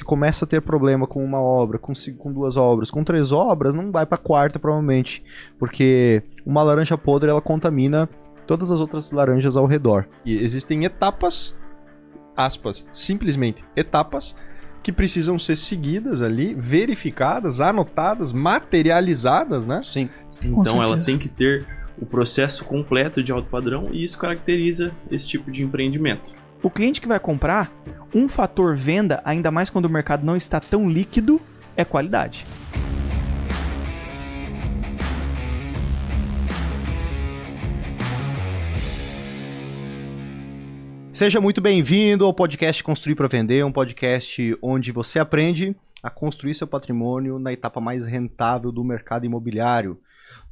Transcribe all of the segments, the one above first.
se começa a ter problema com uma obra, com, com duas obras, com três obras, não vai pra quarta provavelmente, porque uma laranja podre ela contamina todas as outras laranjas ao redor. E existem etapas, aspas, simplesmente etapas, que precisam ser seguidas ali, verificadas, anotadas, materializadas, né? Sim. Então ela tem que ter o processo completo de alto padrão e isso caracteriza esse tipo de empreendimento. O cliente que vai comprar, um fator venda, ainda mais quando o mercado não está tão líquido, é qualidade. Seja muito bem-vindo ao podcast Construir para Vender, um podcast onde você aprende a construir seu patrimônio na etapa mais rentável do mercado imobiliário.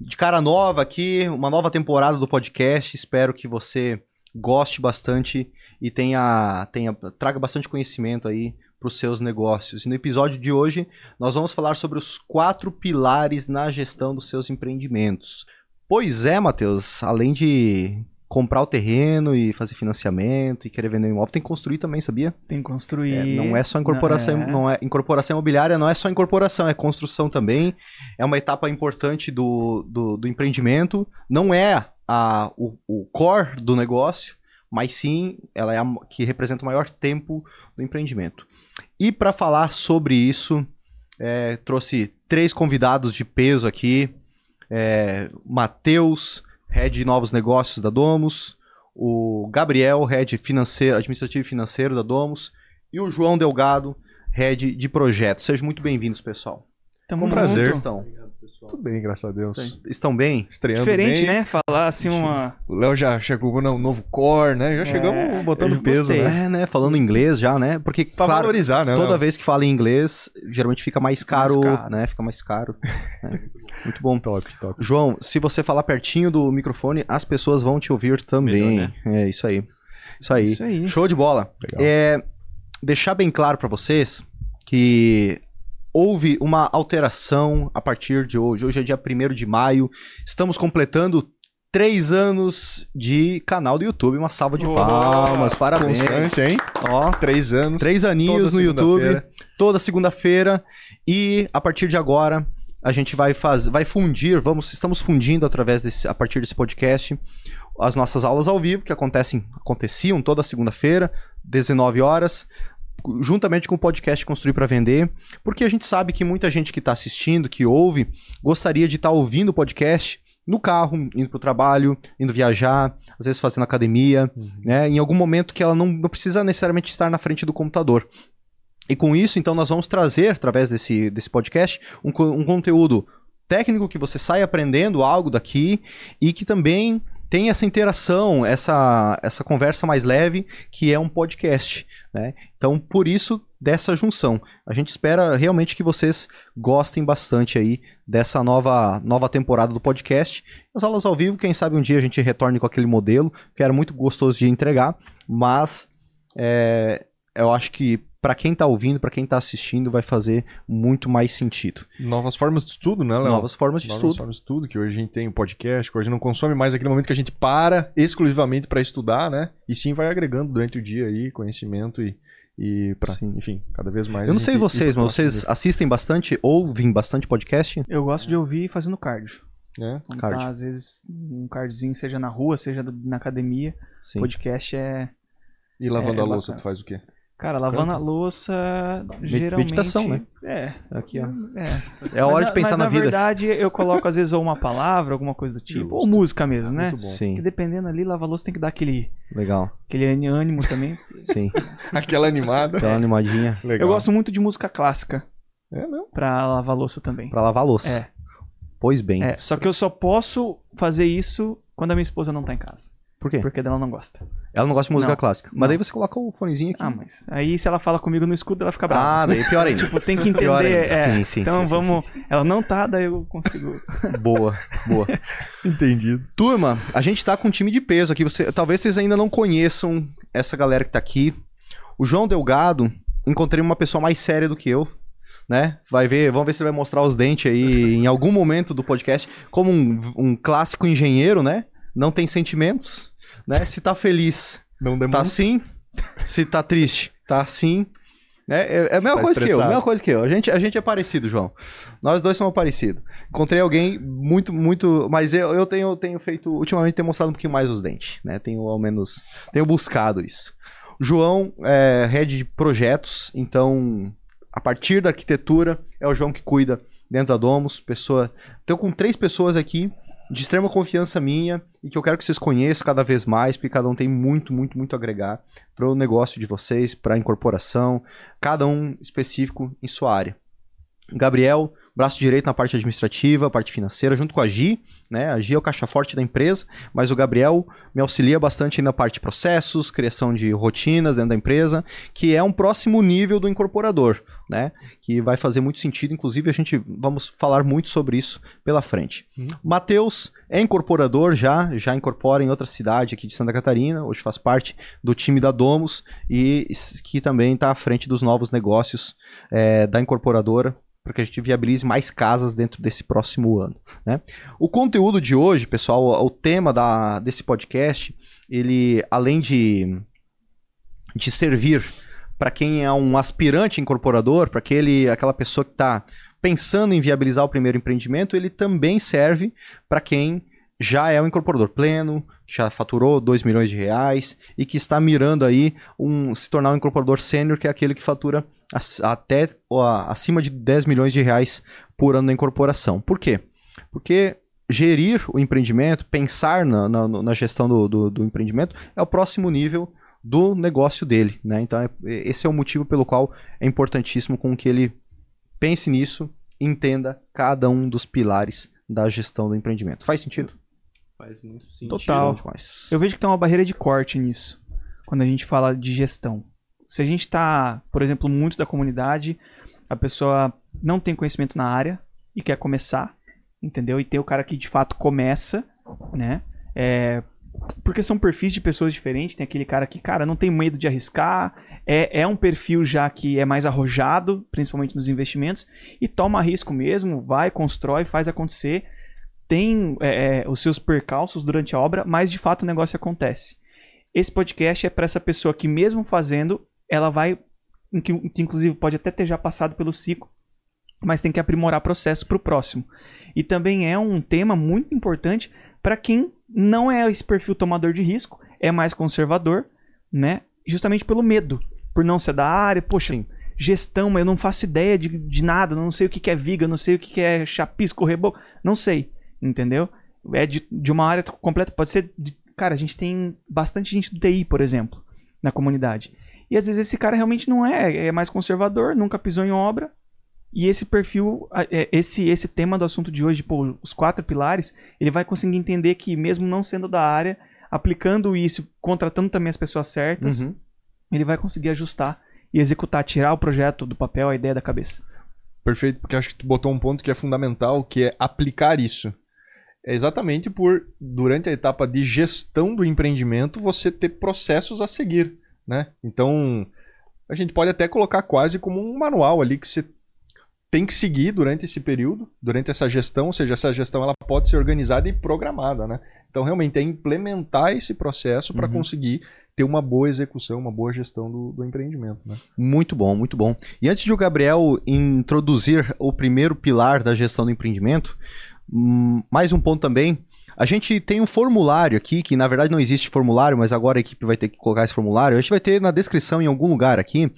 De cara nova aqui, uma nova temporada do podcast. Espero que você goste bastante e tenha, tenha traga bastante conhecimento aí para os seus negócios. E no episódio de hoje, nós vamos falar sobre os quatro pilares na gestão dos seus empreendimentos. Pois é, Matheus, além de comprar o terreno e fazer financiamento e querer vender um imóvel, tem que construir também, sabia? Tem que construir. É, não é só incorporação, Não, é. não é incorporação imobiliária, não é só incorporação, é construção também. É uma etapa importante do, do, do empreendimento. Não é a, o, o core do negócio, mas sim ela é a que representa o maior tempo do empreendimento. E para falar sobre isso, é, trouxe três convidados de peso aqui. É, Matheus, head de novos negócios da Domus, o Gabriel, head financeiro, administrativo e financeiro da Domus, e o João Delgado, head de projetos. Sejam muito bem-vindos, pessoal. Tamo Com prazer. Estão? Tudo bem, graças a Deus. Estão- Estão bem? Estreando Diferente, bem. né? Falar assim uma. O Léo já chegou no novo core, né? Já É, chegamos botando peso, né? É, né? Falando inglês já, né? Porque, Pra claro, valorizar, né? toda Léo? vez que fala em inglês, geralmente fica mais caro, caro. né? Fica mais caro. né? Muito bom. Top, top. João, se você falar pertinho do microfone, as pessoas vão te ouvir também. Melhor, É isso aí. Isso aí. Isso aí. Show de bola. Legal. É, deixar bem claro para vocês que houve uma alteração a partir de hoje. Hoje é dia 1 de maio. Estamos completando três anos de canal do YouTube. Uma salva de Boa! palmas. Parabéns. Constância, hein? Ó, Três anos. três aninhos no YouTube. Toda segunda-feira. E a partir de agora. A gente vai fazer, vai fundir, vamos, estamos fundindo através desse, a partir desse podcast, as nossas aulas ao vivo que acontecem, aconteciam toda segunda-feira, 19 horas, juntamente com o podcast Construir para Vender, porque a gente sabe que muita gente que está assistindo, que ouve, gostaria de estar ouvindo o podcast no carro, indo para o trabalho, indo viajar, às vezes fazendo academia, né? Em algum momento que ela não, não precisa necessariamente estar na frente do computador. E com isso, então, nós vamos trazer, através desse, desse podcast, um, um conteúdo técnico que você sai aprendendo algo daqui e que também tem essa interação, essa, essa conversa mais leve, que é um podcast. Né? Então, por isso, dessa junção. A gente espera realmente que vocês gostem bastante aí dessa nova, nova temporada do podcast. As aulas ao vivo, quem sabe um dia a gente retorne com aquele modelo, que era muito gostoso de entregar, mas é, eu acho que para quem tá ouvindo, para quem tá assistindo, vai fazer muito mais sentido. Novas formas de estudo, né, Léo? Novas formas de Novas estudo. formas de estudo, que hoje a gente tem o podcast, que hoje não consome mais aquele momento que a gente para exclusivamente para estudar, né? E sim vai agregando durante o dia aí conhecimento e, e para, Sim. enfim, cada vez mais. Eu não sei gente vocês, mas vocês assistem bastante, ouvem bastante podcast? Eu gosto de ouvir fazendo cardio. né? Então, Cardio. tá, às vezes, um cardiozinho, seja na rua, seja na academia. Sim. Podcast é. E lavando É, a louça, bacana. tu faz o quê? Cara, lavando a louça, geralmente... meditação, né? É. Aqui, ó. É. É a hora Mas de pensar mas, na, vida. verdade, eu coloco às vezes ou uma palavra, alguma coisa do tipo, ou Justo. música mesmo, né? Muito bom. Sim, Porque dependendo ali, lavar a louça tem que dar aquele, legal. aquele ânimo também. Sim, Aquela animada. aquela animadinha Legal. Eu gosto muito de música clássica É mesmo? pra lavar a louça também. pra lavar a louça. É, Pois bem. é. Só que eu só posso fazer isso quando a minha esposa não tá em casa. Por quê? Porque ela não gosta. Ela não gosta de música Não. clássica. Mas Não. daí você coloca o fonezinho aqui. Ah, mas aí se ela fala comigo no escudo, ela fica brava. Ah, daí é pior ainda. Tipo, tem que entender. é. Sim, sim, então sim, sim, vamos. sim, Ela não tá, daí eu consigo. Boa, boa. Entendido. Turma, a gente tá com um time de peso aqui. Você, talvez vocês ainda não conheçam essa galera que tá aqui. O João Delgado, encontrei uma pessoa mais séria do que eu. Né? Vai ver, vamos ver se ele vai mostrar os dentes aí em algum momento do podcast. Como um, um clássico engenheiro, né? Não tem sentimentos, né? Se tá feliz, Não tá assim. Se tá triste, tá assim. É, é, é a mesma Tá coisa que eu, a estressado. mesma coisa que eu. A gente, a gente é parecido, João. Nós dois somos parecidos. Encontrei alguém muito, muito. Mas eu, eu tenho, tenho feito. Ultimamente tenho mostrado um pouquinho mais os dentes, né? Tenho ao menos. Tenho buscado isso. João é head de projetos, então. A partir da arquitetura, é o João que cuida dentro da Domus. Pessoa. Estou com três pessoas aqui de extrema confiança minha e que eu quero que vocês conheçam cada vez mais, porque cada um tem muito, muito, muito a agregar para o negócio de vocês, para a incorporação, cada um específico em sua área. Gabriel, braço direito na parte administrativa, parte financeira, junto com a Gi, né? A Gi é o caixa forte da empresa, mas o Gabriel me auxilia bastante na parte de processos, criação de rotinas dentro da empresa, que é um próximo nível do incorporador, né? Que vai fazer muito sentido, inclusive a gente vamos falar muito sobre isso pela frente. Matheus é incorporador já, já incorpora em outra cidade aqui de Santa Catarina, hoje faz parte do time da Domus e que também está à frente dos novos negócios eh, da incorporadora, para que a gente viabilize mais casas dentro desse próximo ano. Né? O conteúdo de hoje, pessoal, o tema da, desse podcast, ele, além de, de servir para quem é um aspirante incorporador, para aquele aquela pessoa que está pensando em viabilizar o primeiro empreendimento, ele também serve para quem já é um incorporador pleno, já faturou 2 milhões de reais e que está mirando aí um, se tornar um incorporador sênior, que é aquele que fatura até acima de 10 milhões de reais por ano na incorporação. Por quê? Porque gerir o empreendimento, pensar na, na, na gestão do, do, do empreendimento é o próximo nível do negócio dele. Né? Então, é- esse é o motivo pelo qual é importantíssimo com que ele pense nisso e entenda cada um dos pilares da gestão do empreendimento. Faz sentido? Faz muito sentido. Total. Eu vejo que tem uma barreira de corte nisso, quando a gente fala de gestão. Se a gente está, por exemplo, muito da comunidade, a pessoa não tem conhecimento na área e quer começar, entendeu? E tem o cara que de fato começa, né? É, porque são perfis de pessoas diferentes. Tem aquele cara que, cara, não tem medo de arriscar, é, é um perfil já que é mais arrojado, principalmente nos investimentos, e toma risco mesmo, vai, constrói, faz acontecer tem é, é, os seus percalços durante a obra, mas de fato o negócio acontece. Esse podcast é para essa pessoa que, mesmo fazendo, ela vai. Que, que inclusive pode até ter já passado pelo ciclo, mas tem que aprimorar processo para o próximo. E também é um tema muito importante para quem não é esse perfil tomador de risco, é mais conservador, né? Justamente pelo medo, por não ser da área. Poxa, Sim. gestão, mas eu não faço ideia de, de nada, não sei o que que é viga, não sei o que que é chapisco, reboco, não sei, entendeu? É de, de uma área completa, pode ser. de- cara, a gente tem bastante gente do TI, por exemplo, na comunidade. E às vezes esse cara realmente não é, é mais conservador, nunca pisou em obra. E esse perfil, é, esse esse tema do assunto de hoje, pô, os quatro pilares, ele vai conseguir entender que mesmo não sendo da área, aplicando isso, contratando também as pessoas certas, Uhum. ele vai conseguir ajustar e executar, tirar o projeto do papel, a ideia da cabeça. Perfeito, porque acho que tu botou um ponto que é fundamental, que é aplicar isso. É exatamente por, durante a etapa de gestão do empreendimento, você ter processos a seguir, né? Então, a gente pode até colocar quase como um manual ali que você tem que seguir durante esse período, durante essa gestão, ou seja, essa gestão ela pode ser organizada e programada, né? Então, realmente, é implementar esse processo para Uhum. conseguir ter uma boa execução, uma boa gestão do, do empreendimento, né? Muito bom, muito bom. E antes de o Gabriel introduzir o primeiro pilar da gestão do empreendimento, hum, mais um ponto também. A gente tem um formulário aqui, que na verdade não existe formulário, mas agora a equipe vai ter que colocar esse formulário. A gente vai ter na descrição em algum lugar aqui,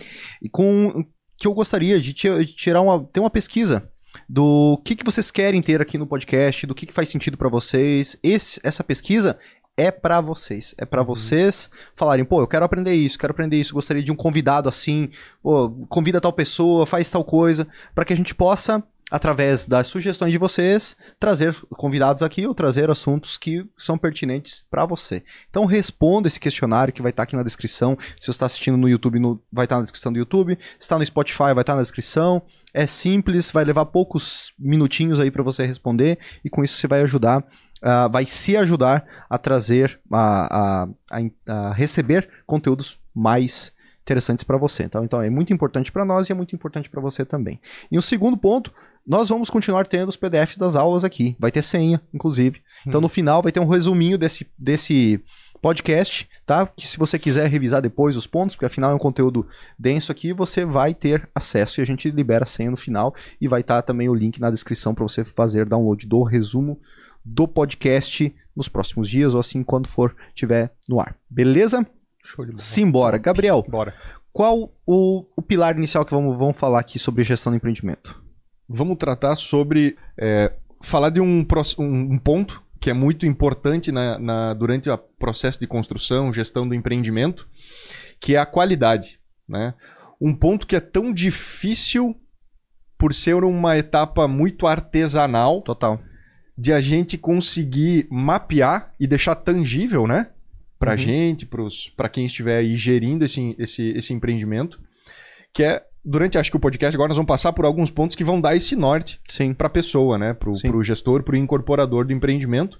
com que eu gostaria de tirar uma, ter uma pesquisa do que, que vocês querem ter aqui no podcast, do que, que faz sentido para vocês. Esse- essa pesquisa é para vocês. É para vocês falarem, pô, eu quero aprender isso, quero aprender isso, gostaria de um convidado assim, pô, convida tal pessoa, faz tal coisa, para que a gente possa, através das sugestões de vocês, trazer convidados aqui ou trazer assuntos que são pertinentes para você. Então responda esse questionário que vai estar aqui na descrição. Se você está assistindo no YouTube, no- vai estar na descrição do YouTube. Se está no Spotify, vai estar na descrição. É simples, vai levar poucos minutinhos aí para você responder e com isso você vai ajudar ah, vai se ajudar a trazer, a, a- a- a receber conteúdos mais interessantes para você. Então, então é muito importante para nós e é muito importante para você também. E o segundo ponto, nós vamos continuar tendo os PDFs das aulas aqui. Vai ter senha, inclusive. Então no final vai ter um resuminho desse, desse podcast, tá? Que se você quiser revisar depois os pontos, porque afinal é um conteúdo denso aqui, você vai ter acesso e a gente libera a senha no final e vai estar também o link na descrição para você fazer download do resumo do podcast nos próximos dias ou assim quando for tiver no ar. Beleza? Show de bola. Simbora. Gabriel, Bora. qual o, o pilar inicial que vamos, vamos falar aqui sobre gestão do empreendimento? Vamos tratar sobre. é, falar de um, um ponto que é muito importante na, na- durante o processo de construção, gestão do empreendimento, que é a qualidade. Né? Um ponto que é tão difícil por ser uma etapa muito artesanal Total. De a gente conseguir mapear e deixar tangível, né? Pra Uhum. gente, para quem estiver aí gerindo esse, esse, esse empreendimento. Que é, durante acho que o podcast, agora nós vamos passar por alguns pontos que vão dar esse norte para a pessoa, né? Para o gestor, para o incorporador do empreendimento.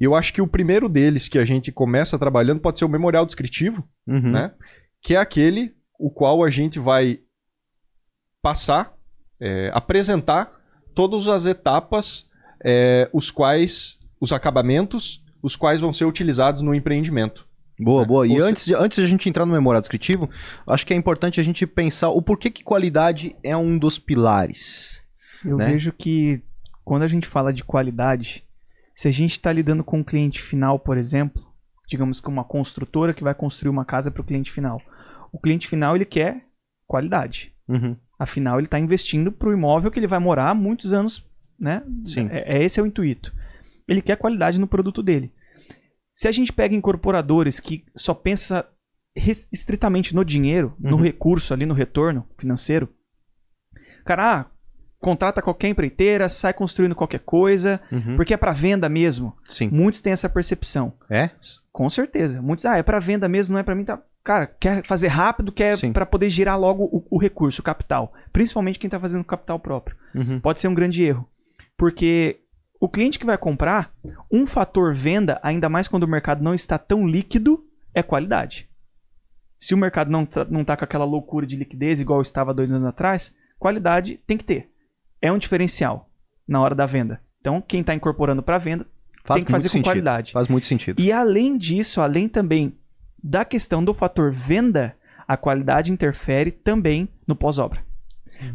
E eu acho que o primeiro deles que a gente começa trabalhando pode ser o memorial descritivo, Uhum. né? Que é aquele o qual a gente vai passar, é, apresentar todas as etapas, é, os quais, os acabamentos, os quais vão ser utilizados no empreendimento. Boa, boa. E antes, de, antes de a gente entrar no memorial descritivo, acho que é importante a gente pensar o porquê que qualidade é um dos pilares. Eu né? vejo que quando a gente fala de qualidade, se a gente está lidando com um cliente final, por exemplo, digamos que uma construtora que vai construir uma casa para o cliente final, o cliente final ele quer qualidade. Uhum. Afinal, ele está investindo para o imóvel que ele vai morar há muitos anos, né? Sim. É, é- esse é o intuito. Ele quer qualidade no produto dele. Se a gente pega incorporadores que só pensa estritamente no dinheiro, no Uhum. recurso ali, no retorno financeiro, cara, ah, contrata qualquer empreiteira, sai construindo qualquer coisa, Uhum. porque é para venda mesmo. Sim. Muitos têm essa percepção. É? Com certeza. Muitos, ah, é para venda mesmo, não é para mim, tá. Cara, quer fazer rápido, quer para poder girar logo o, o recurso, o capital. Principalmente quem tá fazendo capital próprio. Uhum. Pode ser um grande erro. Porque o cliente que vai comprar, um fator venda, ainda mais quando o mercado não está tão líquido, é qualidade. Se o mercado não tá, não tá com aquela loucura de liquidez igual estava dois anos atrás, qualidade tem que ter. É um diferencial na hora da venda. Então, quem está incorporando para venda Faz tem que fazer com sentido. qualidade. Faz muito sentido. E além disso, além também da questão do fator venda, a qualidade interfere também no pós-obra.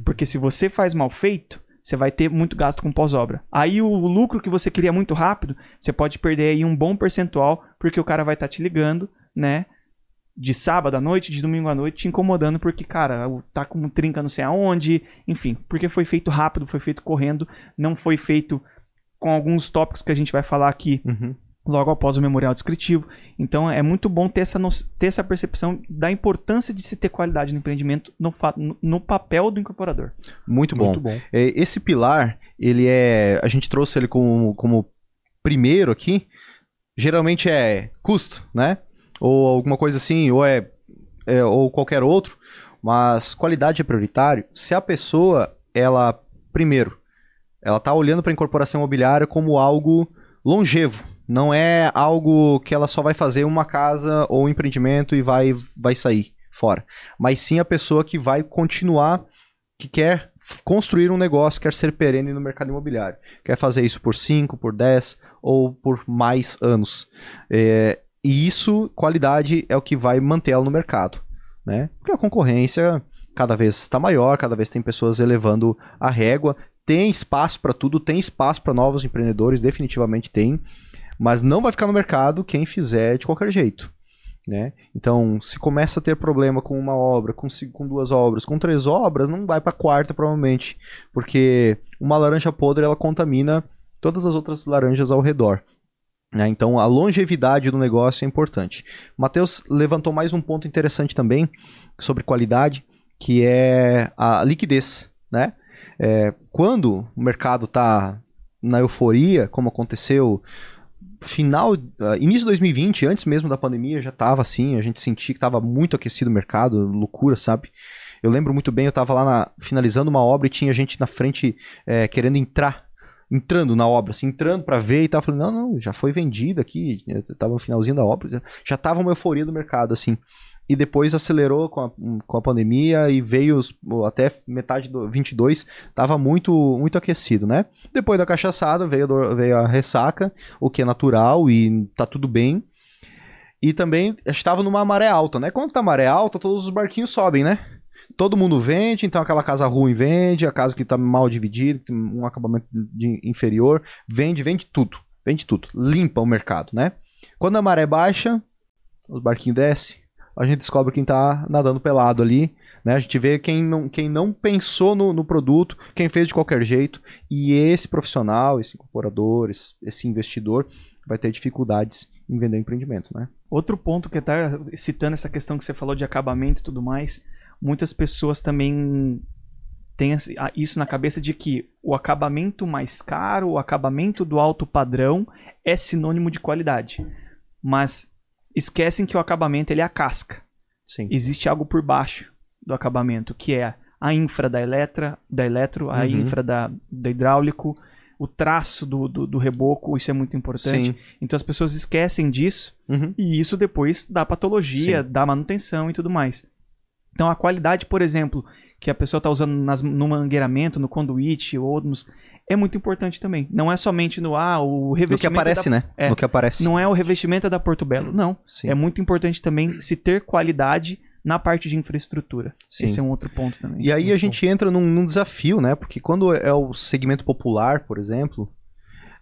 Porque se você faz mal feito, você vai ter muito gasto com pós-obra. Aí o lucro que você queria muito rápido, você pode perder aí um bom percentual, porque o cara vai estar te ligando, né? De sábado à noite, de domingo à noite, te incomodando, porque, cara, tá com trinca não sei aonde, enfim, porque foi feito rápido, foi feito correndo, não foi feito com alguns tópicos que a gente vai falar aqui Uhum. Logo após o memorial descritivo. Então é muito bom ter essa, ter essa percepção da importância de se ter qualidade no empreendimento no, no- papel do incorporador. Muito bom. Muito bom. É, Esse pilar, ele é. A gente trouxe ele como, como primeiro aqui. Geralmente é custo, né? Ou alguma coisa assim, ou é, é- ou qualquer outro. Mas qualidade é prioritário. Se a pessoa, ela, primeiro, ela tá olhando para a incorporação imobiliária como algo longevo. Não é algo que ela só vai fazer uma casa ou um empreendimento e vai, vai sair fora. Mas sim a pessoa que vai continuar que quer construir um negócio, quer ser perene no mercado imobiliário. Quer fazer isso por 5, por 10 ou por mais anos. É, e isso, qualidade, é o que vai manter ela no mercado. Né? Porque a concorrência cada vez está maior, cada vez tem pessoas elevando a régua. Tem espaço para tudo, tem espaço para novos empreendedores, definitivamente tem. Mas não vai ficar no mercado quem fizer de qualquer jeito. Né? Então, se começa a ter problema com uma obra, com, com duas obras, com três obras, não vai para quarta provavelmente, porque uma laranja podre ela contamina todas as outras laranjas ao redor. né? Então, a longevidade do negócio é importante. Matheus levantou mais um ponto interessante também sobre qualidade, que é a liquidez. Né? É, quando o mercado está na euforia, como aconteceu final, ah, início de 2020, antes mesmo da pandemia, já tava assim, a gente sentia que tava muito aquecido o mercado, loucura, sabe? Eu lembro muito bem, eu tava lá na- finalizando uma obra e tinha gente na frente eh, querendo entrar, entrando na obra, assim, entrando pra ver e tava falando, não, não, já foi vendido aqui, eu tava no finalzinho da obra, já- já tava uma euforia do mercado, assim. E depois acelerou com a, com a pandemia e veio os- até metade do 22, tava muito, muito aquecido, né? Depois da cachaçada veio, veio a ressaca, o que é natural e tá tudo bem. E também estava numa maré alta, né? Quando tá maré alta, todos os barquinhos sobem, né? Todo mundo vende, então aquela casa ruim vende, a casa que tá mal dividida, tem um acabamento inferior, vende, vende tudo. Vende tudo. Limpa o mercado, né? Quando a maré baixa, os barquinhos descem, a gente descobre quem tá nadando pelado ali, né? A gente vê quem não, quem não pensou no, no produto, quem fez de qualquer jeito, e esse profissional, esse incorporador, esse, esse investidor vai ter dificuldades em vender empreendimento, né? Outro ponto que tá citando essa questão que você falou de acabamento e tudo mais, muitas pessoas também têm isso na cabeça de que o acabamento mais caro, o acabamento do alto padrão é sinônimo de qualidade. Mas esquecem que o acabamento ele é a casca. Sim. Existe algo por baixo do acabamento, que é a infra da eletra, da eletro, a Uhum. infra da, do hidráulico, o traço do, do, do reboco, isso é muito importante. Sim. Então as pessoas esquecem disso Uhum. e isso depois dá patologia, dá manutenção e tudo mais. Então a qualidade, por exemplo, que a pessoa está usando nas, no mangueiramento, no conduíte ou nos, é muito importante também. Não é somente no ah, o No revestimento que aparece, da, né? é. No que aparece. não é o revestimento da Porto Belo, não. Sim. É muito importante também se ter qualidade na parte de infraestrutura. Sim. Esse é um outro ponto também. E aí a Muito gente entra num, num desafio, né? Porque quando é o segmento popular, por exemplo,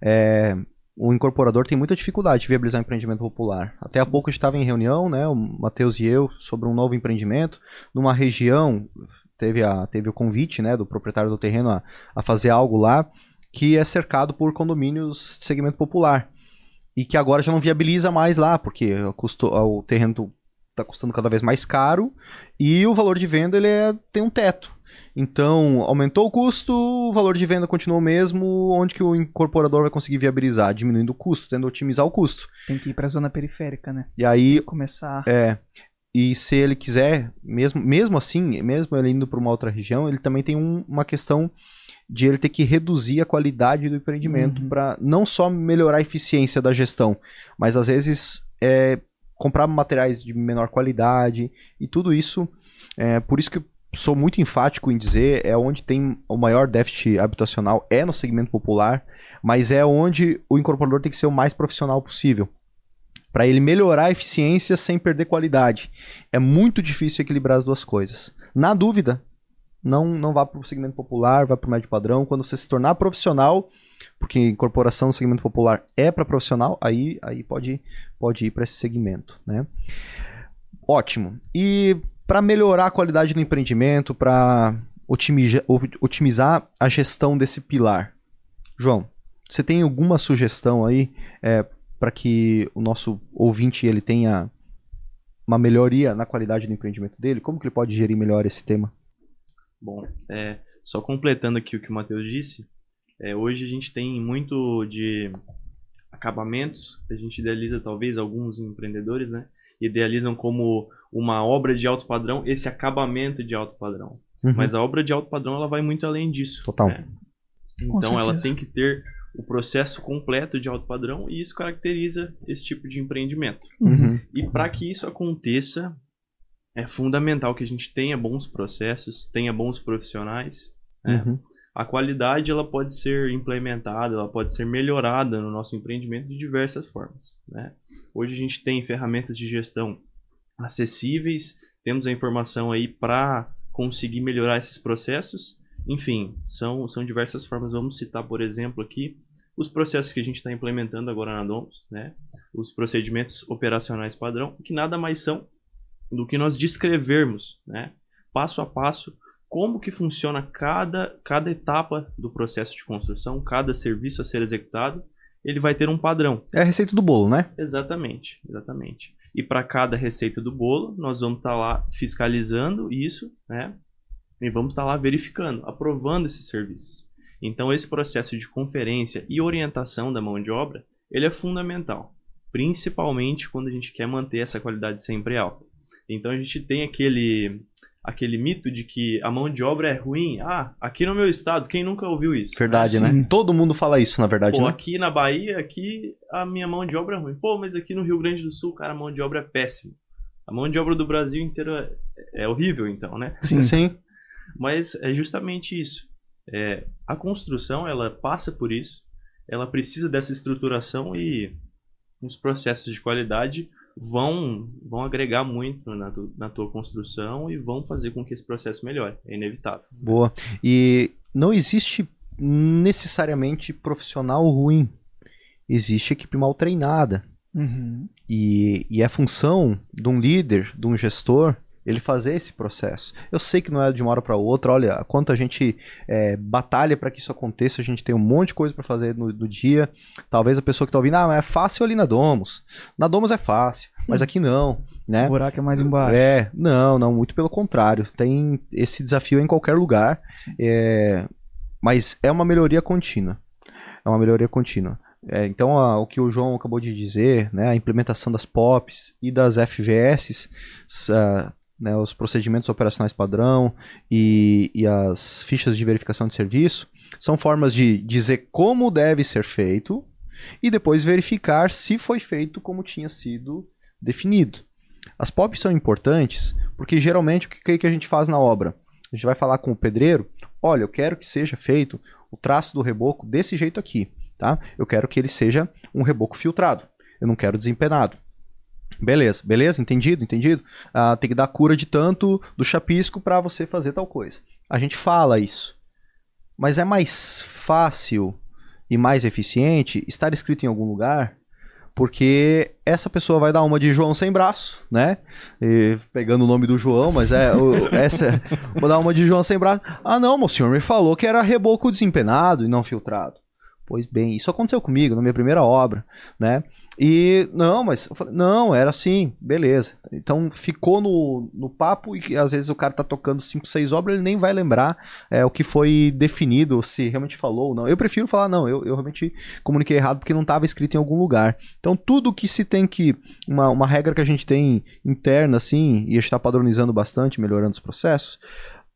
é, o incorporador tem muita dificuldade de viabilizar um empreendimento popular. Até há pouco estava em reunião, né? O Matheus e eu, sobre um novo empreendimento numa região. Teve, a, teve o convite né, do proprietário do terreno a, a fazer algo lá que é cercado por condomínios de segmento popular. E que agora já não viabiliza mais lá, porque o, custo, o terreno está custando cada vez mais caro e o valor de venda ele é- tem um teto. Então, aumentou o custo, o valor de venda continua o mesmo, onde que o incorporador vai conseguir viabilizar? Diminuindo o custo, tendo otimizar o custo. Tem que ir para a zona periférica, né? E aí, Começar. é, e se ele quiser, mesmo, mesmo assim, mesmo ele indo para uma outra região, ele também tem um- uma questão de ele ter que reduzir a qualidade do empreendimento Uhum. para não só melhorar a eficiência da gestão, mas às vezes é, comprar materiais de menor qualidade e tudo isso. É, por isso que sou muito enfático em dizer é onde tem o maior déficit habitacional é no segmento popular, mas é onde o incorporador tem que ser o mais profissional possível para ele melhorar a eficiência sem perder qualidade. É muito difícil equilibrar as duas coisas. Na dúvida, não, não vá para o segmento popular, vá para o médio padrão. Quando você se tornar profissional, porque incorporação no segmento popular é para profissional, aí, aí pode, pode ir para esse segmento. Né? Ótimo. E para melhorar a qualidade do empreendimento, para otimizar, otimizar a gestão desse pilar, João, você tem alguma sugestão aí é, para que o nosso ouvinte ele tenha uma melhoria na qualidade do empreendimento dele? Como que ele pode gerir melhor esse tema? Bom, é, só completando aqui o que o Matheus disse, é, hoje a gente tem muito de acabamentos, a gente idealiza talvez alguns empreendedores, né? Idealizam como uma obra de alto padrão esse acabamento de alto padrão. Uhum. Mas a obra de alto padrão ela vai muito além disso. Total. né? Então ela tem que ter o processo completo de alto padrão e isso caracteriza esse tipo de empreendimento. Uhum. E para que isso aconteça, é fundamental que a gente tenha bons processos, tenha bons profissionais. né? Uhum. A qualidade ela pode ser implementada, ela pode ser melhorada no nosso empreendimento de diversas formas. né? Hoje a gente tem ferramentas de gestão acessíveis, temos a informação aí para conseguir melhorar esses processos. Enfim, são, são diversas formas. Vamos citar, por exemplo, aqui os processos que a gente está implementando agora na Domus, né? os procedimentos operacionais padrão, que nada mais são do que nós descrevermos, né? passo a passo, como que funciona cada, cada etapa do processo de construção, cada serviço a ser executado, ele vai ter um padrão. É a receita do bolo, né? Exatamente, exatamente. E para cada receita do bolo, nós vamos estar lá fiscalizando isso, né? E vamos estar lá verificando, aprovando esses serviços. Então esse processo de conferência e orientação da mão de obra, ele é fundamental, principalmente quando a gente quer manter essa qualidade sempre alta. Então a gente tem aquele aquele mito de que a mão de obra é ruim. Ah, aqui no meu estado, quem nunca ouviu isso? Verdade, Ah, né? Todo mundo fala isso, na verdade, Pô, né? aqui na Bahia, aqui a minha mão de obra é ruim. Pô, mas aqui no Rio Grande do Sul, cara, a mão de obra é péssima. A mão de obra do Brasil inteiro é, é horrível, então, né? Sim. Sim. Mas é justamente isso. É, a construção, ela passa por isso. Ela precisa dessa estruturação e os processos de qualidade vão, vão agregar muito na, tu, na tua construção e vão fazer com que esse processo melhore. É inevitável. Boa. E não existe necessariamente profissional ruim. Existe equipe mal treinada. Uhum. E, e é função de um líder, de um gestor, ele fazer esse processo. Eu sei que não é de uma hora para outra, olha, quanto a gente é, batalha para que isso aconteça, a gente tem um monte de coisa para fazer no, no, dia. Talvez a pessoa que está ouvindo, ah, mas é fácil ali na Domus. Na Domus é fácil, mas aqui não, né? O buraco é mais embaixo. É, não, não, muito pelo contrário. Tem esse desafio em qualquer lugar, é, mas é uma melhoria contínua. É uma melhoria contínua. É, então, a, o que o João acabou de dizer, né, a implementação das POPs e das FVS, né, os procedimentos operacionais padrão e, e as fichas de verificação de serviço, são formas de dizer como deve ser feito e depois verificar se foi feito como tinha sido definido. As POPs são importantes porque geralmente o que, que a gente faz na obra? A gente vai falar com o pedreiro, olha, eu quero que seja feito o traço do reboco desse jeito aqui. Tá? Eu quero que ele seja um reboco filtrado. Eu não quero desempenado. Beleza, beleza, entendido, entendido. Ah, tem que dar cura de tanto do chapisco para você fazer tal coisa. A gente fala isso. Mas é mais fácil e mais eficiente estar escrito em algum lugar, porque essa pessoa vai dar uma de João sem braço, né? E, pegando o nome do João, mas é o, essa vou dar uma de João sem braço. Ah, não, o senhor me falou que era reboco desempenado e não filtrado. Pois bem, isso aconteceu comigo na minha primeira obra, né? E não, mas eu falei, não, era assim, beleza. Então ficou no, no papo e às vezes o cara tá tocando 5, 6 obras, ele nem vai lembrar é, o que foi definido, se realmente falou ou não. Eu prefiro falar, não, eu, eu realmente comuniquei errado porque não estava escrito em algum lugar. Então tudo que se tem que. Uma, uma regra que a gente tem interna, assim, e a gente está padronizando bastante, melhorando os processos,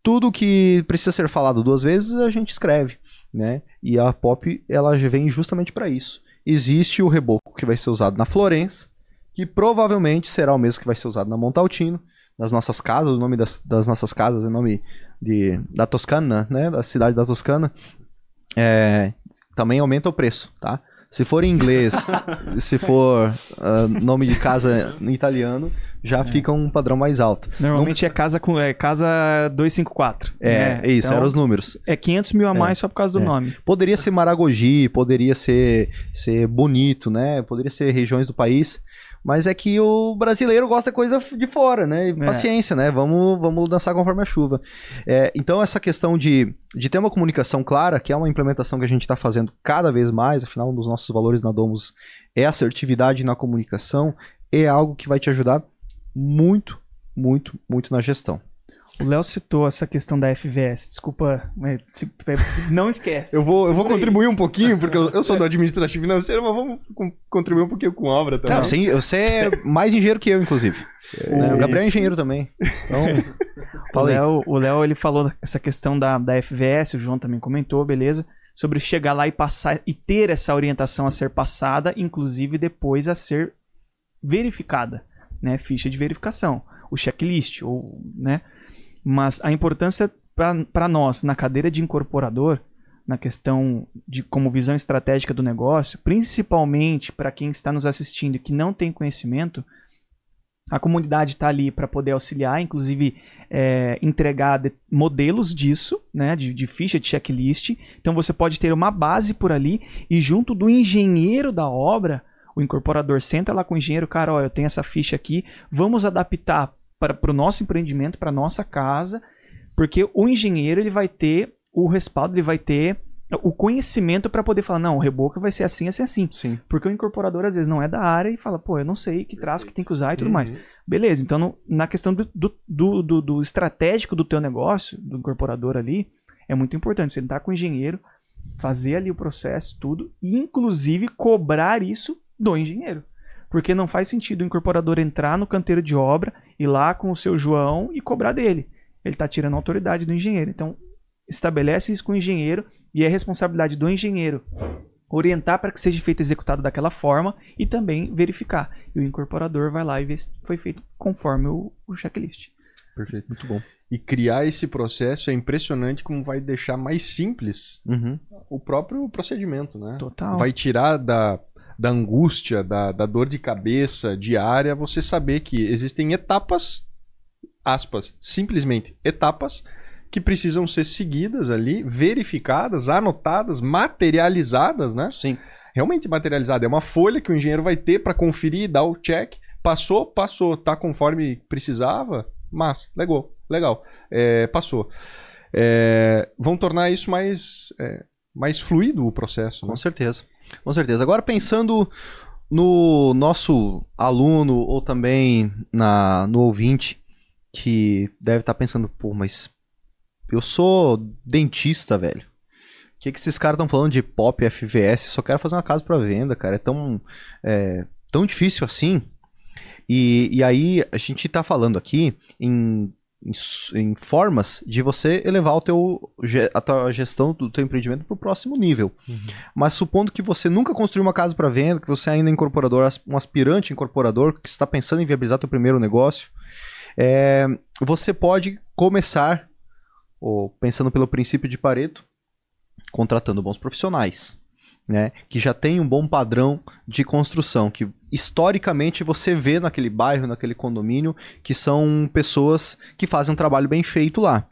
tudo que precisa ser falado duas vezes, a gente escreve né? E a pop ela vem justamente para isso. Existe o reboco que vai ser usado na Florença, que provavelmente será o mesmo que vai ser usado na Montaltino, nas nossas casas, o nome das, das nossas casas é nome de, da Toscana, né? Da cidade da Toscana. É, também aumenta o preço, tá? Se for em inglês, se for uh, nome de casa em italiano, já é. fica um padrão mais alto. Normalmente Não... é casa com é casa 254. É, né? é isso, então, eram os números. É 500 mil a é, mais só por causa do é. nome. Poderia ser Maragogi, poderia ser, ser bonito, né? Poderia ser regiões do país. Mas é que o brasileiro gosta de coisa de fora, né? É. Paciência, né? Vamos, vamos dançar conforme a chuva. É, então, essa questão de, de ter uma comunicação clara, que é uma implementação que a gente está fazendo cada vez mais, afinal, um dos nossos valores na Domus é assertividade na comunicação, é algo que vai te ajudar muito, muito, muito na gestão. O Léo citou essa questão da FVS. Desculpa, mas não esquece. eu vou, eu vou contribuir um pouquinho, porque eu, eu sou do administrativo financeiro, mas vamos contribuir um pouquinho com a obra também. Não, você, você é mais engenheiro que eu, inclusive. É, o Gabriel é engenheiro também. Então, o Léo, ele falou essa questão da, da FVS, o João também comentou, beleza? Sobre chegar lá e passar e ter essa orientação a ser passada, inclusive depois a ser verificada, né? Ficha de verificação, o checklist, ou, né? Mas a importância para nós na cadeira de incorporador, na questão de como visão estratégica do negócio, principalmente para quem está nos assistindo e que não tem conhecimento, a comunidade está ali para poder auxiliar, inclusive é, entregar de, modelos disso, né, de, de, ficha, de checklist. Então você pode ter uma base por ali e junto do engenheiro da obra, o incorporador senta lá com o engenheiro, cara, ó, eu tenho essa ficha aqui, vamos adaptar para o nosso empreendimento, para nossa casa, porque o engenheiro ele vai ter o respaldo, ele vai ter o conhecimento para poder falar, não, o reboco vai ser assim, assim, assim. Sim. Porque o incorporador às vezes não é da área e fala, pô, eu não sei que traço que tem que usar e tudo uhum. mais. Beleza, então no, na questão do, do, do, do, estratégico do teu negócio, do incorporador ali, é muito importante sentar com o engenheiro, fazer ali o processo, tudo, e inclusive cobrar isso do engenheiro. Porque não faz sentido o incorporador entrar no canteiro de obra, ir lá com o seu João e cobrar dele. Ele está tirando a autoridade do engenheiro. Então, estabelece isso com o engenheiro e é responsabilidade do engenheiro orientar para que seja feito executado daquela forma e também verificar. E o incorporador vai lá e vê se foi feito conforme o, o checklist. Perfeito, muito bom. E criar esse processo é impressionante como vai deixar mais simples uhum. o próprio procedimento, né? Total. Vai tirar da da angústia, da, da dor de cabeça diária, você saber que existem etapas, aspas, simplesmente etapas, que precisam ser seguidas ali, verificadas, anotadas, materializadas, né? Sim. Realmente materializada. É uma folha que o engenheiro vai ter para conferir, dar o check. Passou, passou. Tá conforme precisava? Mas, legal, legal. É, passou. É, vão tornar isso mais, é, mais fluido o processo. né? Com certeza. Com certeza. Agora pensando no nosso aluno ou também na, no ouvinte que deve estar pensando, pô, mas eu sou dentista, velho. O que, que esses caras estão falando de pop FVS? Só quero fazer uma casa para venda, cara. É tão, é, tão difícil assim. E, e aí a gente tá falando aqui em, em, em formas de você elevar o teu, a tua gestão do teu empreendimento para o próximo nível. Mas supondo que você nunca construiu uma casa para venda, que você ainda é incorporador, um aspirante incorporador, que está pensando em viabilizar teu primeiro negócio, é, você pode começar, ou pensando pelo princípio de Pareto, contratando bons profissionais, né? Que já tem um bom padrão de construção, que historicamente você vê naquele bairro, naquele condomínio, que são pessoas que fazem um trabalho bem feito lá.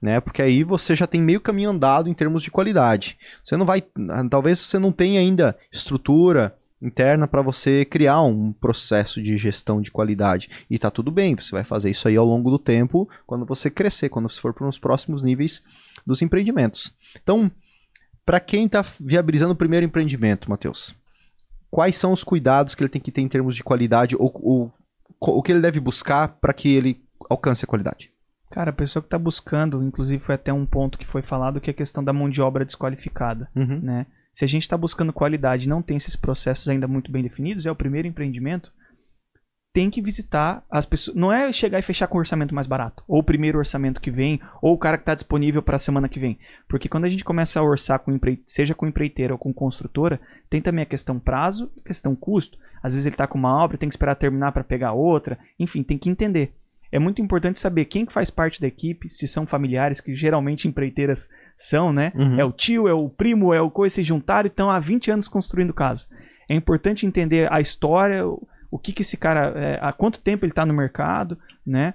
Né? Porque aí você já tem meio caminho andado em termos de qualidade. Você não vai. Talvez você não tenha ainda estrutura interna para você criar um processo de gestão de qualidade. E tá tudo bem, você vai fazer isso aí ao longo do tempo, quando você crescer, quando você for para os próximos níveis dos empreendimentos. Então, para quem está viabilizando o primeiro empreendimento, Matheus, quais são os cuidados que ele tem que ter em termos de qualidade ou, ou o que ele deve buscar para que ele alcance a qualidade? Cara, a pessoa que está buscando, inclusive foi até um ponto que foi falado, que é a questão da mão de obra desqualificada, Uhum. né? Se a gente está buscando qualidade e não tem esses processos ainda muito bem definidos, é o primeiro empreendimento, tem que visitar as pessoas. Não é chegar e fechar com o orçamento mais barato, ou o primeiro orçamento que vem, ou o cara que está disponível para a semana que vem. Porque quando a gente começa a orçar com empre... seja com empreiteira ou com construtora, tem também a questão prazo e questão custo. Às vezes ele está com uma obra, tem que esperar terminar para pegar outra. Enfim, tem que entender. É muito importante saber quem que faz parte da equipe, se são familiares, que geralmente empreiteiras são, né? Uhum. É o tio, é o primo, é o coisa, se juntaram e estão há 20 anos construindo casa. É importante entender a história, o, que que esse cara, é, há quanto tempo ele está no mercado, né?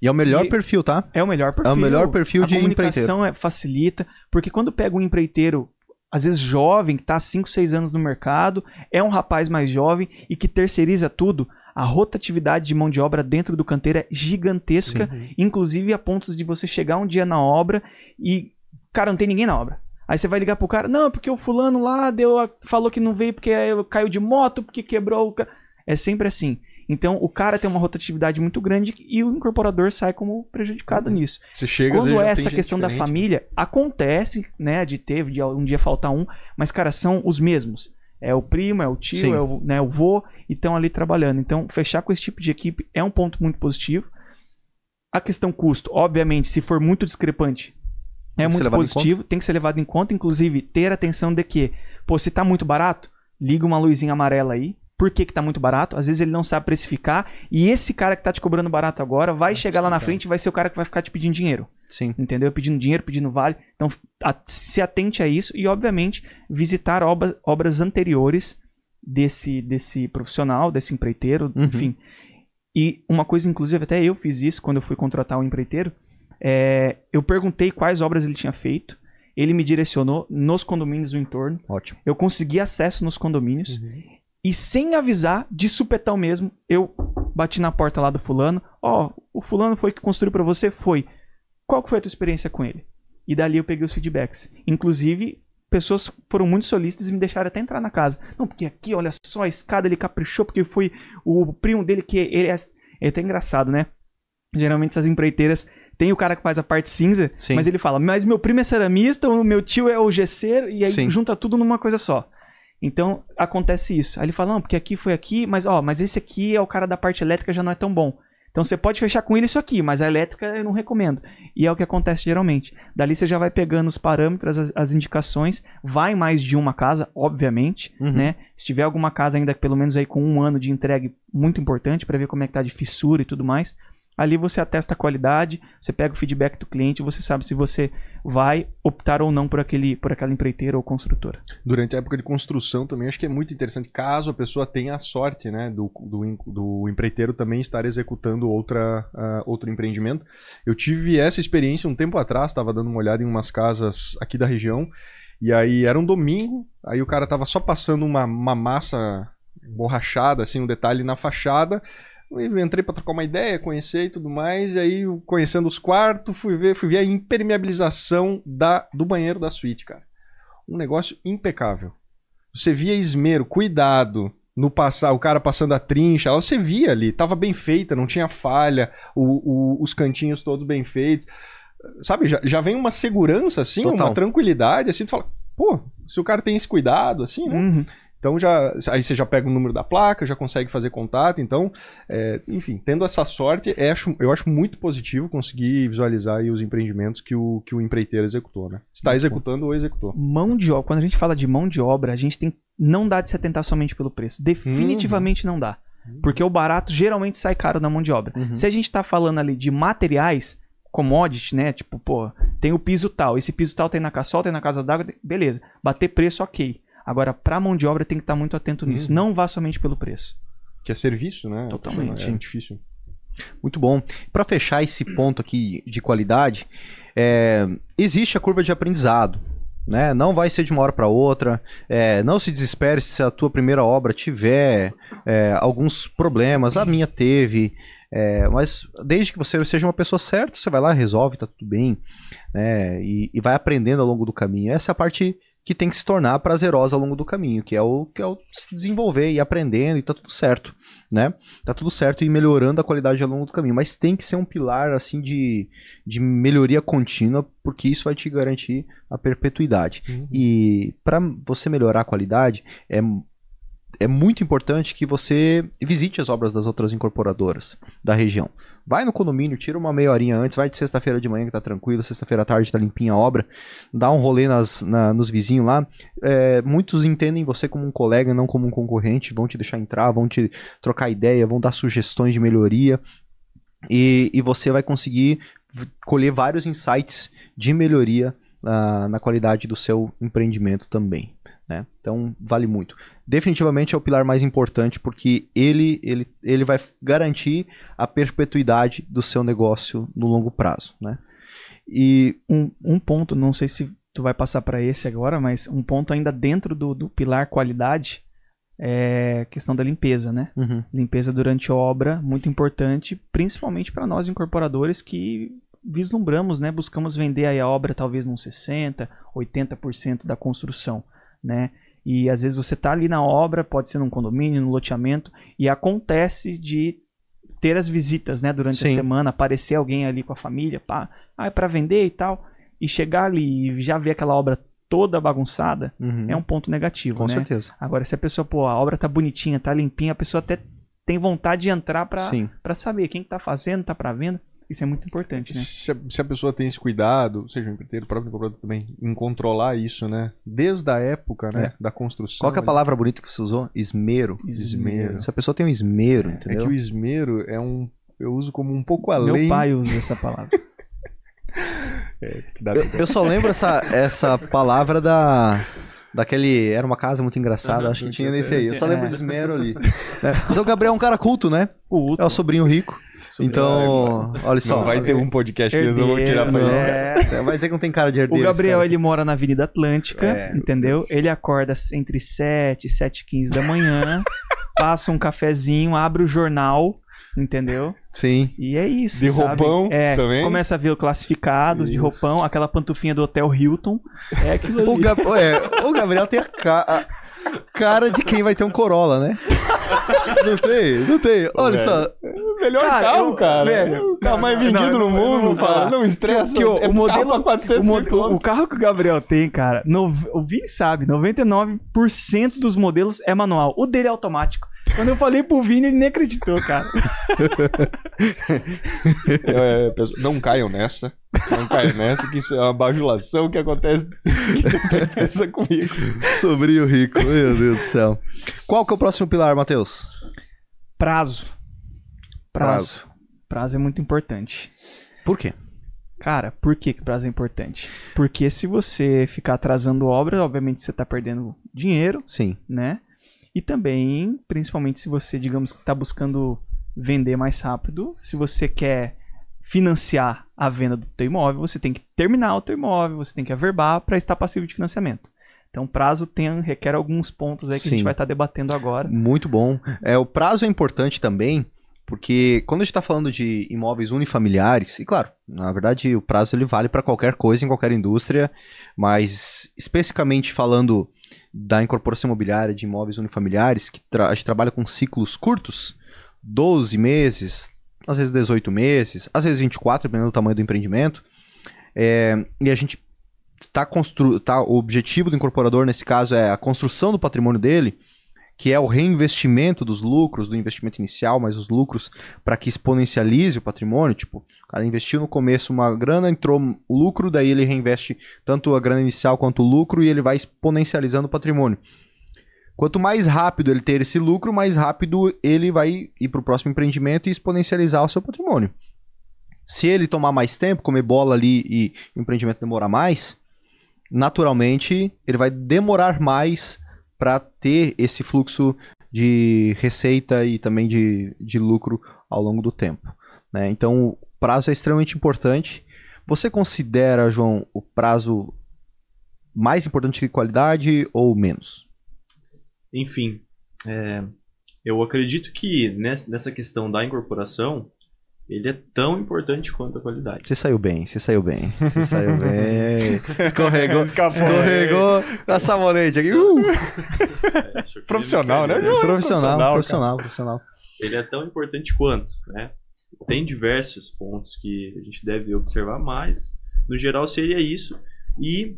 E é o melhor E- perfil, tá? É o melhor perfil. É o melhor perfil a de comunicação é, facilita, porque quando pega um empreiteiro, às vezes jovem, que está há 5, 6 anos no mercado, é um rapaz mais jovem e que terceiriza tudo, a rotatividade de mão de obra dentro do canteiro é gigantesca, inclusive a pontos de você chegar um dia na obra e, cara, não tem ninguém na obra. Aí você vai ligar pro cara, não, porque o fulano lá deu, a- falou que não veio porque caiu de moto, porque quebrou o... ca-". É sempre assim. Então, o cara tem uma rotatividade muito grande e o incorporador sai como prejudicado nisso. Você chega Quando é essa questão da diferente, família, acontece, né, de ter, de um dia faltar um, mas, cara, são os mesmos. É o primo, é o tio, Sim. é o, né, o vô, e estão ali trabalhando. Então, fechar com esse tipo de equipe é um ponto muito positivo. A questão custo, obviamente, se for muito discrepante, é muito positivo, tem que ser levado em conta, inclusive ter atenção de que, pô, se tá muito barato, liga uma luzinha amarela aí. Por que, que tá muito barato? Às vezes ele não sabe precificar, e esse cara que tá te cobrando barato agora vai chegar lá na frente e vai ser o cara que vai ficar te pedindo dinheiro Sim. entendeu? Pedindo dinheiro, pedindo vale. Então, a- se atente a isso e, obviamente, visitar obras, obras anteriores desse, desse profissional, desse empreiteiro, Uhum. enfim. E uma coisa, inclusive, até eu fiz isso quando eu fui contratar um empreiteiro. é, eu perguntei quais obras ele tinha feito. Ele me direcionou nos condomínios do entorno. Ótimo. Eu consegui acesso nos condomínios. E sem avisar, de supetão mesmo, eu bati na porta lá do fulano. Ó, o fulano foi que construiu pra você? Foi. Qual que foi a tua experiência com ele? E dali eu peguei os feedbacks. Inclusive, pessoas foram muito solícitas e me deixaram até entrar na casa. Não, porque aqui, olha só, a escada ele caprichou, porque foi o primo dele que ele é... É até engraçado, né? Geralmente essas empreiteiras tem o cara que faz a parte cinza, Sim. mas ele fala, mas meu primo é ceramista, o meu tio é o gesseiro, e aí Sim. junta tudo numa coisa só. Então acontece isso. Aí ele fala, não, porque aqui foi aqui, mas ó, mas esse aqui é o cara da parte elétrica já não é tão bom. Então você pode fechar com ele isso aqui, mas a elétrica eu não recomendo. E é o que acontece geralmente. Dali você já vai pegando os parâmetros, as, as indicações, vai mais de uma casa, obviamente, Uhum. né? Se tiver alguma casa ainda pelo menos aí com um ano de entrega, muito importante para ver como é que tá de fissura e tudo mais. Ali você atesta a qualidade, você pega o feedback do cliente, você sabe se você vai optar ou não por, aquele, por aquela empreiteira ou construtora. Durante a época de construção também, acho que é muito interessante, caso a pessoa tenha a sorte né, do, do, do empreiteiro também estar executando outra, uh, outro empreendimento. Eu tive essa experiência um tempo atrás, estava dando uma olhada em umas casas aqui da região, e aí era um domingo, aí o cara tava só passando uma, uma massa borrachada, assim, um detalhe na fachada, eu entrei para trocar uma ideia, conhecer e tudo mais, e aí conhecendo os quartos, fui ver, fui ver a impermeabilização da, do banheiro da suíte, cara. Um negócio impecável. Você via esmero, cuidado no passar, o cara passando a trincha, você via ali, tava bem feita, não tinha falha, o, o, os cantinhos todos bem feitos. Sabe, já, já vem uma segurança, assim, Total. uma tranquilidade, assim, tu fala, pô, se o cara tem esse cuidado, assim, né? Uhum. Então já aí você já pega o número da placa, já consegue fazer contato. Então, é, enfim, tendo essa sorte, é, eu acho muito positivo conseguir visualizar os empreendimentos que o, que o empreiteiro executou, né? Está executando ou executou. Mão de obra. Quando a gente fala de mão de obra, a gente tem não dá de se atentar somente pelo preço. Definitivamente uhum. não dá. Uhum. Porque o barato geralmente sai caro na mão de obra. Uhum. Se a gente está falando ali de materiais, commodity, né? Tipo, pô, tem o piso tal, esse piso tal tem na caçol, tem na casa d'água, beleza. Bater preço, ok. Agora, para mão de obra tem que estar tá muito atento nisso. Uhum. Não vá somente pelo preço. Que é serviço, né? Totalmente. É difícil. Muito bom. Para fechar esse ponto aqui de qualidade, é, existe a curva de aprendizado. Né? Não vai ser de uma hora para outra. É, não se desespere se a tua primeira obra tiver é, alguns problemas. A minha teve. É, mas desde que você seja uma pessoa certa, você vai lá, resolve, tá tudo bem. Né? E, e vai aprendendo ao longo do caminho. Essa é a parte que tem que se tornar prazerosa ao longo do caminho, que é o que é o se desenvolver e aprendendo e tá tudo certo, né? Tá tudo certo e melhorando a qualidade ao longo do caminho, mas tem que ser um pilar assim de, de melhoria contínua, porque isso vai te garantir a perpetuidade. Uhum. E para você melhorar a qualidade, é é muito importante que você visite as obras das outras incorporadoras da região. Vai no condomínio, tira uma meia horinha antes, vai de sexta-feira de manhã que tá tranquilo, sexta-feira à tarde tá limpinha a obra, dá um rolê nas, na, nos vizinhos lá. É, muitos entendem você como um colega, não como um concorrente, vão te deixar entrar, vão te trocar ideia, vão dar sugestões de melhoria. E, e você vai conseguir colher vários insights de melhoria uh, na qualidade do seu empreendimento também. Né? Então vale muito. Definitivamente é o pilar mais importante porque ele, ele, ele vai garantir a perpetuidade do seu negócio no longo prazo. Né? E um, um ponto, não sei se tu vai passar para esse agora, mas um ponto ainda dentro do, do pilar qualidade é questão da limpeza, né? Uhum. Limpeza durante a obra, muito importante, principalmente para nós incorporadores que vislumbramos, né? Buscamos vender a obra talvez num 60, 80% da construção né? E às vezes você está ali na obra, pode ser num condomínio, no loteamento, e acontece de ter as visitas, né, durante Sim. a semana, aparecer alguém ali com a família, pá, ah, é para vender e tal, e chegar ali e já ver aquela obra toda bagunçada, uhum. é um ponto negativo, com né? certeza. Agora, se a pessoa, pô, a obra tá bonitinha, tá limpinha, a pessoa até tem vontade de entrar para saber quem que tá fazendo, tá para venda. Isso é muito importante, né? Se a, se a pessoa tem esse cuidado, seja o empreiteiro, o próprio empreiteiro também, em controlar isso, né? Desde a época, né? É. Da construção. Qual é a palavra bonita que você usou? Esmero. Esmero. Se a pessoa tem um esmero, entendeu? É que o esmero é um... Eu uso como um pouco além... Meu pai usa essa palavra. é, eu, eu, só lembro essa, essa palavra da daquele. Era uma casa muito engraçada, uhum, acho que tinha nesse aí. Eu só lembro é. do esmero ali. É. Mas o Gabriel é um cara culto, né? Culto. É o sobrinho rico. Então, olha só. Não vai ter um podcast que eles vão tirar pra isso, cara. É, vai dizer que não tem cara de herdeiro. O Gabriel, ele mora na Avenida Atlântica, é, entendeu? Ele acorda entre 7 e 7 e 15 da manhã, passa um cafezinho, abre o jornal, entendeu? Sim. E é isso, De sabe? roupão é, também? Começa a ver classificados isso. de roupão, aquela pantufinha do Hotel Hilton. É aquilo ali. O, Gab... é, o Gabriel tem a cara cara de quem vai ter um Corolla, né? Não tem, não tem. Olha só. Melhor cara, carro, eu, cara. Velho, o carro mais vendido não, no mundo, cara. Não estressa. Que, que o, é o modelo a 400 o, mil o, carro que o Gabriel tem, cara, no, o Vini sabe, 99% dos modelos é manual. O dele é automático. Quando eu falei pro Vini, ele nem acreditou, cara. É, não caiam nessa. Não caiam nessa, que isso é uma bajulação que acontece que pensa comigo. Sobrinho rico, meu Deus do céu. Qual que é o próximo pilar, Matheus? Prazo. Prazo. Prazo. Prazo é muito importante. Por quê? Cara, por que, que prazo é importante? Porque se você ficar atrasando obra, obviamente você está perdendo dinheiro, Sim. né? E também, principalmente se você, digamos que está buscando vender mais rápido, se você quer financiar a venda do teu imóvel, você tem que terminar o teu imóvel, você tem que averbar para estar passivo de financiamento. Então, prazo tem, requer alguns pontos aí que a Sim. gente vai estar debatendo agora. Muito bom. É, o prazo é importante também, porque quando a gente está falando de imóveis unifamiliares, e claro, na verdade o prazo ele vale para qualquer coisa em qualquer indústria, mas especificamente falando da incorporação imobiliária de imóveis unifamiliares, que a gente trabalha com ciclos curtos, 12 meses, às vezes 18 meses, às vezes 24, dependendo do tamanho do empreendimento, é, e a gente está constru... tá, o objetivo do incorporador nesse caso é a construção do patrimônio dele, que é o reinvestimento dos lucros, do investimento inicial, mas os lucros para que exponencialize o patrimônio. Tipo, o cara investiu no começo uma grana, entrou lucro, daí ele reinveste tanto a grana inicial quanto o lucro e ele vai exponencializando o patrimônio. Quanto mais rápido ele ter esse lucro, mais rápido ele vai ir para o próximo empreendimento e exponencializar o seu patrimônio. Se ele tomar mais tempo, comer bola ali e o empreendimento demorar mais, naturalmente ele vai demorar mais para ter esse fluxo de receita e também de, de lucro ao longo do tempo. né? Então, o prazo é extremamente importante. Você considera, João, o prazo mais importante que qualidade ou menos? Enfim, é, eu acredito que nessa questão da incorporação, ele é tão importante quanto a qualidade. Você saiu bem, você saiu bem. Você saiu bem. Escorregou, Escapou. escorregou a sabonete aqui. Uh! É, Profissional, não né? Profissional, Profissional, profissional, profissional. ele é tão importante quanto, né? Tem diversos pontos que a gente deve observar, mas no geral seria isso. E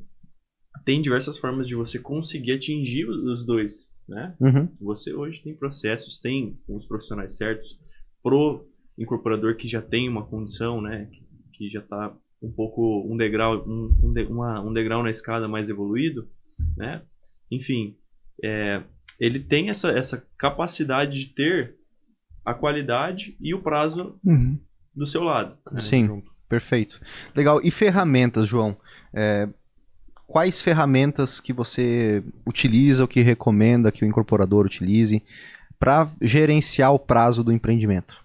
tem diversas formas de você conseguir atingir os dois, né? Uhum. Você hoje tem processos, tem os profissionais certos pro incorporador que já tem uma condição, né? Que, que já está um pouco um degrau, um, um, de- uma- um degrau na escada mais evoluído, né? Enfim, é, ele tem essa, essa capacidade de ter a qualidade e o prazo Uhum. do seu lado. né? Sim, perfeito. Legal. E ferramentas, João? É, quais ferramentas que você utiliza ou que recomenda que o incorporador utilize para gerenciar o prazo do empreendimento?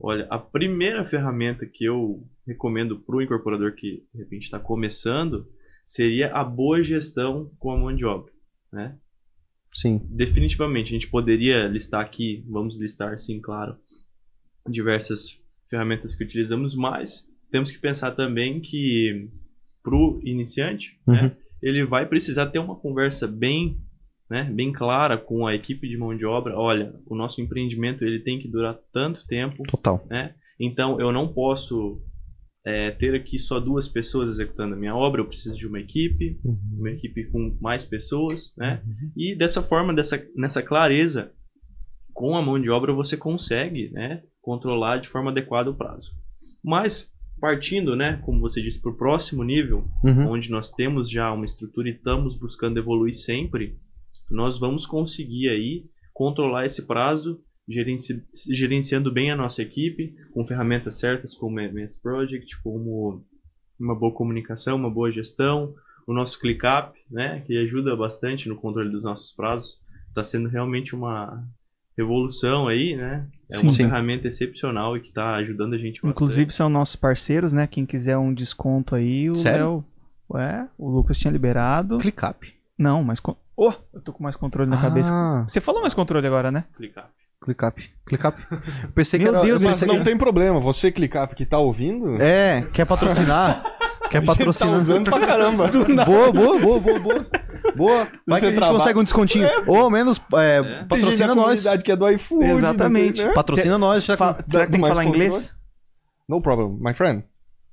Olha, a primeira ferramenta que eu recomendo para o incorporador que de repente está começando seria a boa gestão com a mão de obra, né? Sim. Definitivamente, a gente poderia listar aqui, vamos listar sim, claro, diversas ferramentas que utilizamos, mas temos que pensar também que para o iniciante, Uhum. né, ele vai precisar ter uma conversa bem, né, bem clara com a equipe de mão de obra. Olha, o nosso empreendimento ele tem que durar tanto tempo, Total. né? Então eu não posso é, ter aqui só duas pessoas executando a minha obra, eu preciso de uma equipe, uma equipe com mais pessoas, né? E dessa forma, dessa, nessa clareza, com a mão de obra você consegue, né, controlar de forma adequada o prazo. Mas partindo, né, como você disse, para o próximo nível, Uhum. onde nós temos já uma estrutura e estamos buscando evoluir sempre, nós vamos conseguir aí controlar esse prazo, gerenci- gerenciando bem a nossa equipe, com ferramentas certas como o MS Project, como uma boa comunicação, uma boa gestão, o nosso ClickUp, né, que ajuda bastante no controle dos nossos prazos, está sendo realmente uma revolução aí, né? É Sim, uma sim. ferramenta excepcional e que está ajudando a gente bastante. Inclusive são nossos parceiros, né? Quem quiser um desconto aí, o Sério? Léo. É, o Lucas tinha liberado. ClickUp. Não, mas. con- Oh, eu tô com mais controle na cabeça. Ah, Você falou mais controle agora, né? ClickUp. ClickUp. ClickUp. Eu Pensei Meu que era. Deus, eu Mas não que... tem problema, você clicar porque tá ouvindo. É, quer patrocinar? quer patrocinar? Tá usando pra caramba. Boa, boa, boa, boa, boa. Boa. Vai Você que a gente trabalha- consegue um descontinho. Ou ao menos é, É. Patrocina nós. que é do iFood. sei, Exatamente. né? Patrocina nós. Já Fa- que... Será que tem que falar inglês? No problem, my friend.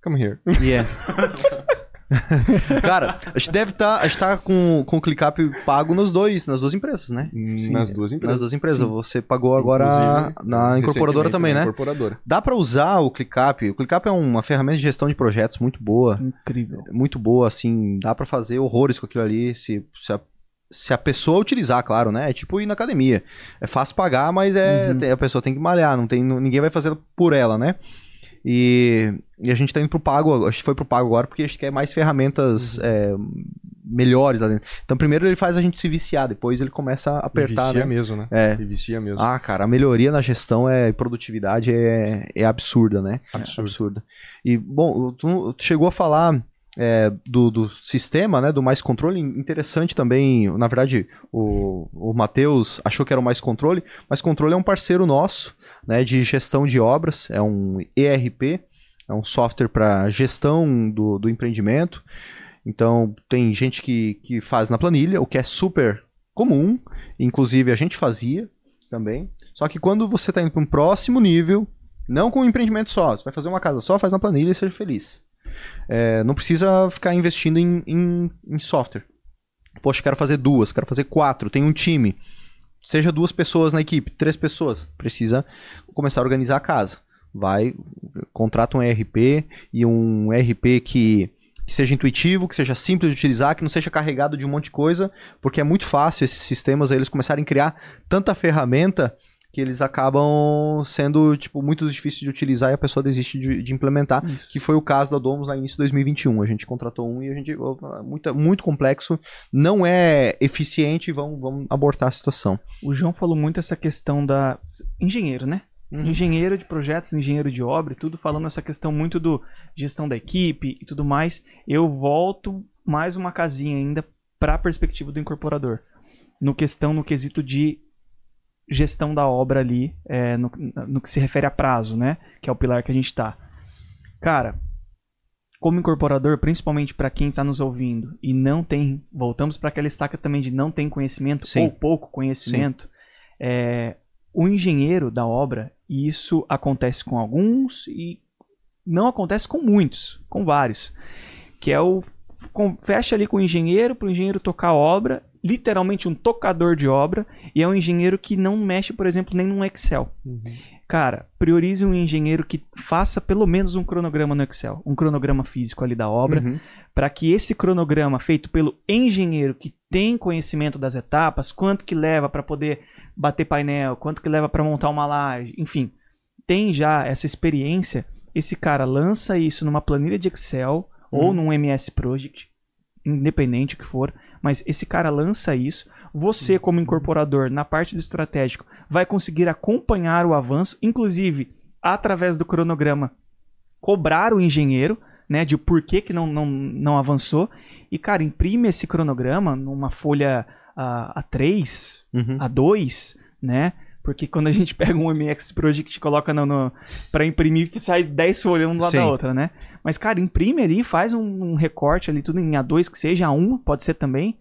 Come here. Yeah. Cara, a gente deve estar. a gente tá com, com o ClickUp pago nos dois, nas duas empresas, né? Nas duas empresas. Nas duas empresas. Você pagou agora Inclusive, na incorporadora também, na né? Incorporadora. Dá pra usar o ClickUp. O ClickUp é uma ferramenta de gestão de projetos muito boa. Incrível. Muito boa, assim. Dá pra fazer horrores com aquilo ali. Se, se a se a pessoa utilizar, claro, né? É tipo ir na academia. É fácil pagar, mas é Uhum. a pessoa tem que malhar, não tem, ninguém vai fazer por ela, né? E, e a gente tá indo pro pago, a gente foi pro pago agora porque a gente quer mais ferramentas é, melhores lá dentro. Então primeiro ele faz a gente se viciar, depois ele começa a E apertar, vicia né? mesmo, né? É. E vicia mesmo. Ah, cara, a melhoria na gestão é, e produtividade é, é absurda, né? Absurdo. Absurda. E, bom, tu, tu chegou a falar é, do, do sistema, né? Do Mais Controle. Interessante também, na verdade, o, o Matheus achou que era o Mais Controle. Mais Controle é um parceiro nosso, né? De gestão de obras. É um ERP, é um software para gestão do, do empreendimento. Então, tem gente que, que faz na planilha, o que é super comum. Inclusive, a gente fazia também. Só que quando você está indo para um próximo nível, não com um empreendimento só, você vai fazer uma casa só, faz na planilha e seja feliz. É, não precisa ficar investindo em, em, em software. Poxa, quero fazer duas, quero fazer quatro, tem um time. Seja duas pessoas na equipe, três pessoas. Precisa começar a organizar a casa. Vai, contrata um ERP e um ERP que, que seja intuitivo, que seja simples de utilizar, que não seja carregado de um monte de coisa, porque é muito fácil esses sistemas eles começarem a criar tanta ferramenta que eles acabam sendo tipo muito difíceis de utilizar e a pessoa desiste de, de implementar, Isso. que foi o caso da Domus lá no início de 2021. A gente contratou um e a gente muito, muito complexo, não é eficiente, vamos, vamos abortar a situação. O João falou muito essa questão da. Engenheiro, né? Engenheiro de projetos, engenheiro de obra, e tudo falando essa questão muito do gestão da equipe e tudo mais. Eu volto mais uma casinha ainda para a perspectiva do incorporador. No questão, no quesito de gestão da obra ali, é, no, no que se refere a prazo, né? Que é o pilar que a gente tá. Cara, como incorporador, principalmente para quem está nos ouvindo e não tem, voltamos para aquela estaca também de não tem conhecimento Sim. ou pouco conhecimento, é, o engenheiro da obra, e isso acontece com alguns e não acontece com muitos, com vários, que é o com- fecha ali com o engenheiro para o engenheiro tocar a obra, literalmente um tocador de obra, e é um engenheiro que não mexe, por exemplo, nem no Excel. Cara, priorize um engenheiro que faça pelo menos um cronograma no Excel, um cronograma físico ali da obra, Uhum. para que esse cronograma feito pelo engenheiro que tem conhecimento das etapas, quanto que leva para poder bater painel, quanto que leva para montar uma laje, enfim, tem já essa experiência, esse cara lança isso numa planilha de Excel ou Uhum. num MS Project, independente o que for, mas esse cara lança isso, você como incorporador na parte do estratégico vai conseguir acompanhar o avanço, inclusive através do cronograma cobrar o engenheiro, né, de por que, que não, não, não avançou. E, cara, imprime esse cronograma numa folha ah, A3, Uhum. A2, né? Porque quando a gente pega um MX Project e coloca no, no, pra imprimir, sai 10 folhas um do lado Sim. da outra, né? Mas, cara, imprime ali, faz um, um recorte ali, tudo em A2, que seja A1, pode ser também,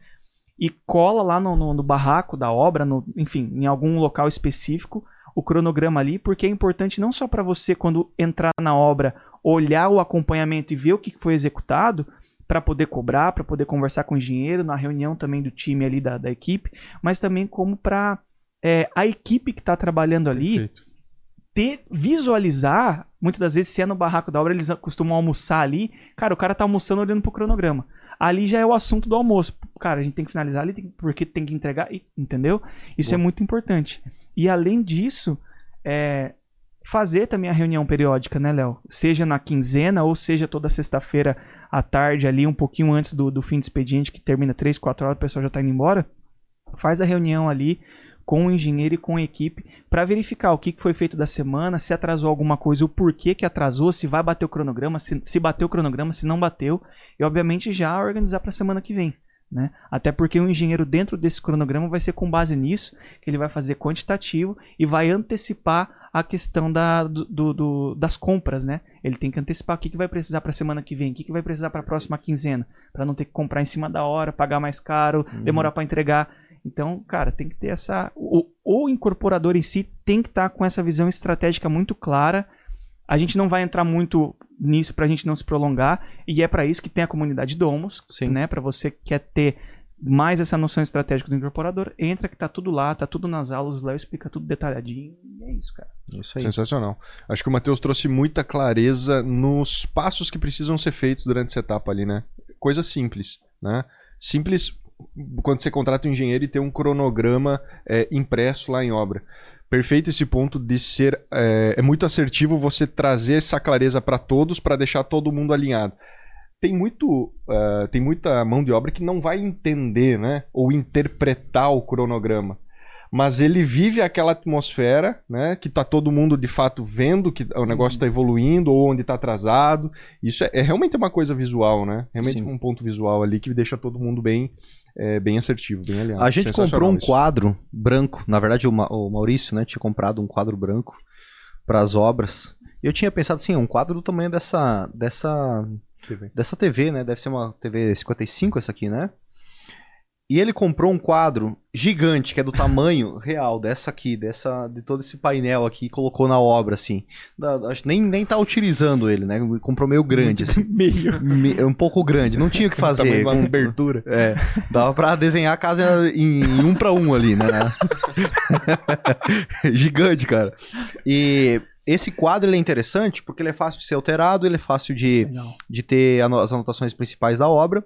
e cola lá no, no- no barraco da obra, no- enfim, em algum local específico, o cronograma ali, porque é importante não só para você, quando entrar na obra, olhar o acompanhamento e ver o que foi executado, para poder cobrar, para poder conversar com o engenheiro, na reunião também do time ali da, da equipe, mas também como para a equipe que está trabalhando ali Perfeito. ter, visualizar, muitas das vezes, se é no barraco da obra, eles costumam almoçar ali. Cara, o cara tá almoçando olhando pro cronograma. Ali já é o assunto do almoço. Cara, a gente tem que finalizar ali, tem- porque tem que entregar, entendeu? Isso Boa. é muito importante. E além disso, é, fazer também a reunião periódica, né, Léo? Seja na quinzena ou seja toda sexta-feira à tarde, ali, um pouquinho antes do, do fim do expediente, que termina 3, 4 horas, o pessoal já tá indo embora. Faz a reunião ali com o engenheiro e com a equipe para verificar o que foi feito da semana, se atrasou alguma coisa, o porquê que atrasou, se vai bater o cronograma, se, se bateu o cronograma, se não bateu, e obviamente já organizar para a semana que vem. Né? Até porque o engenheiro dentro desse cronograma vai ser com base nisso que ele vai fazer quantitativo e vai antecipar a questão da, do- do- do- das compras, né? Ele tem que antecipar o que, que vai precisar para a semana que vem, o que, que vai precisar para a próxima quinzena, para não ter que comprar em cima da hora, pagar mais caro, demorar para entregar. Então, cara, tem que ter essa. O, o incorporador em si tem que estar com essa visão estratégica muito clara. A gente não vai entrar muito nisso para a gente não se prolongar. E é para isso que tem a comunidade Domos, Sim. né? Para você que quer ter mais essa noção estratégica do incorporador, entra que tá tudo lá, tá tudo nas aulas, o Léo explica tudo detalhadinho. E é isso, cara. Isso aí. Sensacional. Acho que o Matheus trouxe muita clareza nos passos que precisam ser feitos durante essa etapa ali, né? Coisa simples, né? Simples quando você contrata um engenheiro e tem um cronograma é, impresso lá em obra. Perfeito esse ponto de ser. É, é muito assertivo você trazer essa clareza para todos para deixar todo mundo alinhado. Tem, muito, uh, tem muita mão de obra que não vai entender, né? Ou interpretar o cronograma mas ele vive aquela atmosfera, né? Que tá todo mundo de fato vendo que o negócio está evoluindo ou onde está atrasado. Isso é, é, realmente uma coisa visual, né? Realmente Sim. um ponto visual ali que deixa todo mundo bem, é, bem assertivo, bem alinhado. A gente comprou um isso. quadro branco. Na verdade, o, Ma o Maurício, né, tinha comprado um quadro branco para as obras. E eu tinha pensado assim, um quadro do tamanho dessa dessa TV. dessa TV, né? Deve ser uma TV 55 essa aqui, né? E ele comprou um quadro gigante, que é do tamanho real dessa aqui, dessa de todo esse painel aqui, e colocou na obra, assim. Da, acho nem, nem tá utilizando ele, né? Comprou meio grande, assim. meio. Me, um pouco grande. Não tinha o que fazer. uma com, abertura. É. Dava pra desenhar a casa em, em um para um ali, né? Gigante, cara. E esse quadro ele é interessante porque ele é fácil de ser alterado, ele é fácil de, de ter as anotações principais da obra.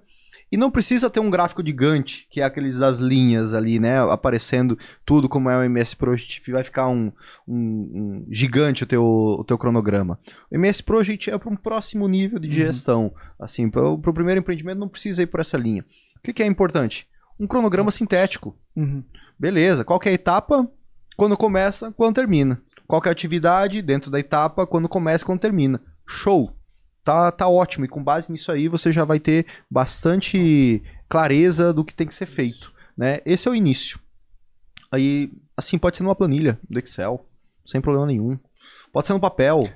E não precisa ter um gráfico de Gantt, que é aqueles das linhas ali, né? Aparecendo tudo como é o MS Project. Vai ficar um, um, um gigante o teu, o teu cronograma. O MS Project é para um próximo nível de uhum. gestão. Assim, para o primeiro empreendimento não precisa ir por essa linha. O que, que é importante? Um cronograma sintético. Uhum. Beleza. Qual é a etapa? Quando começa, quando termina. Qual é a atividade dentro da etapa? Quando começa, quando termina. Show! Tá, tá ótimo. E com base nisso aí, você já vai ter bastante clareza do que tem que ser feito. Né? Esse é o início. Aí, assim, pode ser numa planilha do Excel, sem problema nenhum. Pode ser no papel,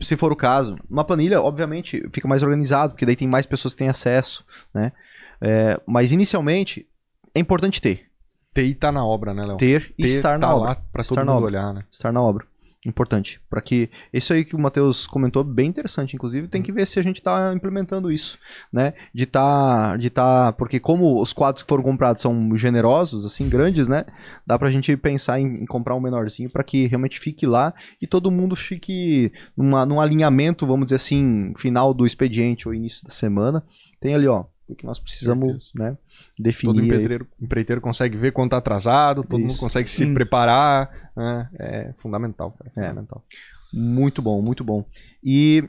se for o caso. Uma planilha, obviamente, fica mais organizado, porque daí tem mais pessoas que têm acesso, né? É, mas inicialmente, é importante ter. Ter e estar tá na obra, né, Léo? Ter e ter, estar na tá obra. Para todo mundo olhar, né? Estar na obra importante. para que isso aí que o Matheus comentou, bem interessante, inclusive, tem que ver se a gente está implementando isso, né? De tá, de tá, porque como os quadros que foram comprados são generosos, assim, grandes, né? Dá pra gente pensar em, em comprar um menorzinho para que realmente fique lá e todo mundo fique numa, num alinhamento, vamos dizer assim, final do expediente ou início da semana. Tem ali, ó, o que nós precisamos né, definir. Todo empreiteiro, empreiteiro, consegue ver quando está atrasado, todo Isso. mundo consegue Sim. se preparar. Né? É fundamental, cara, é fundamental. É. Muito bom, muito bom. E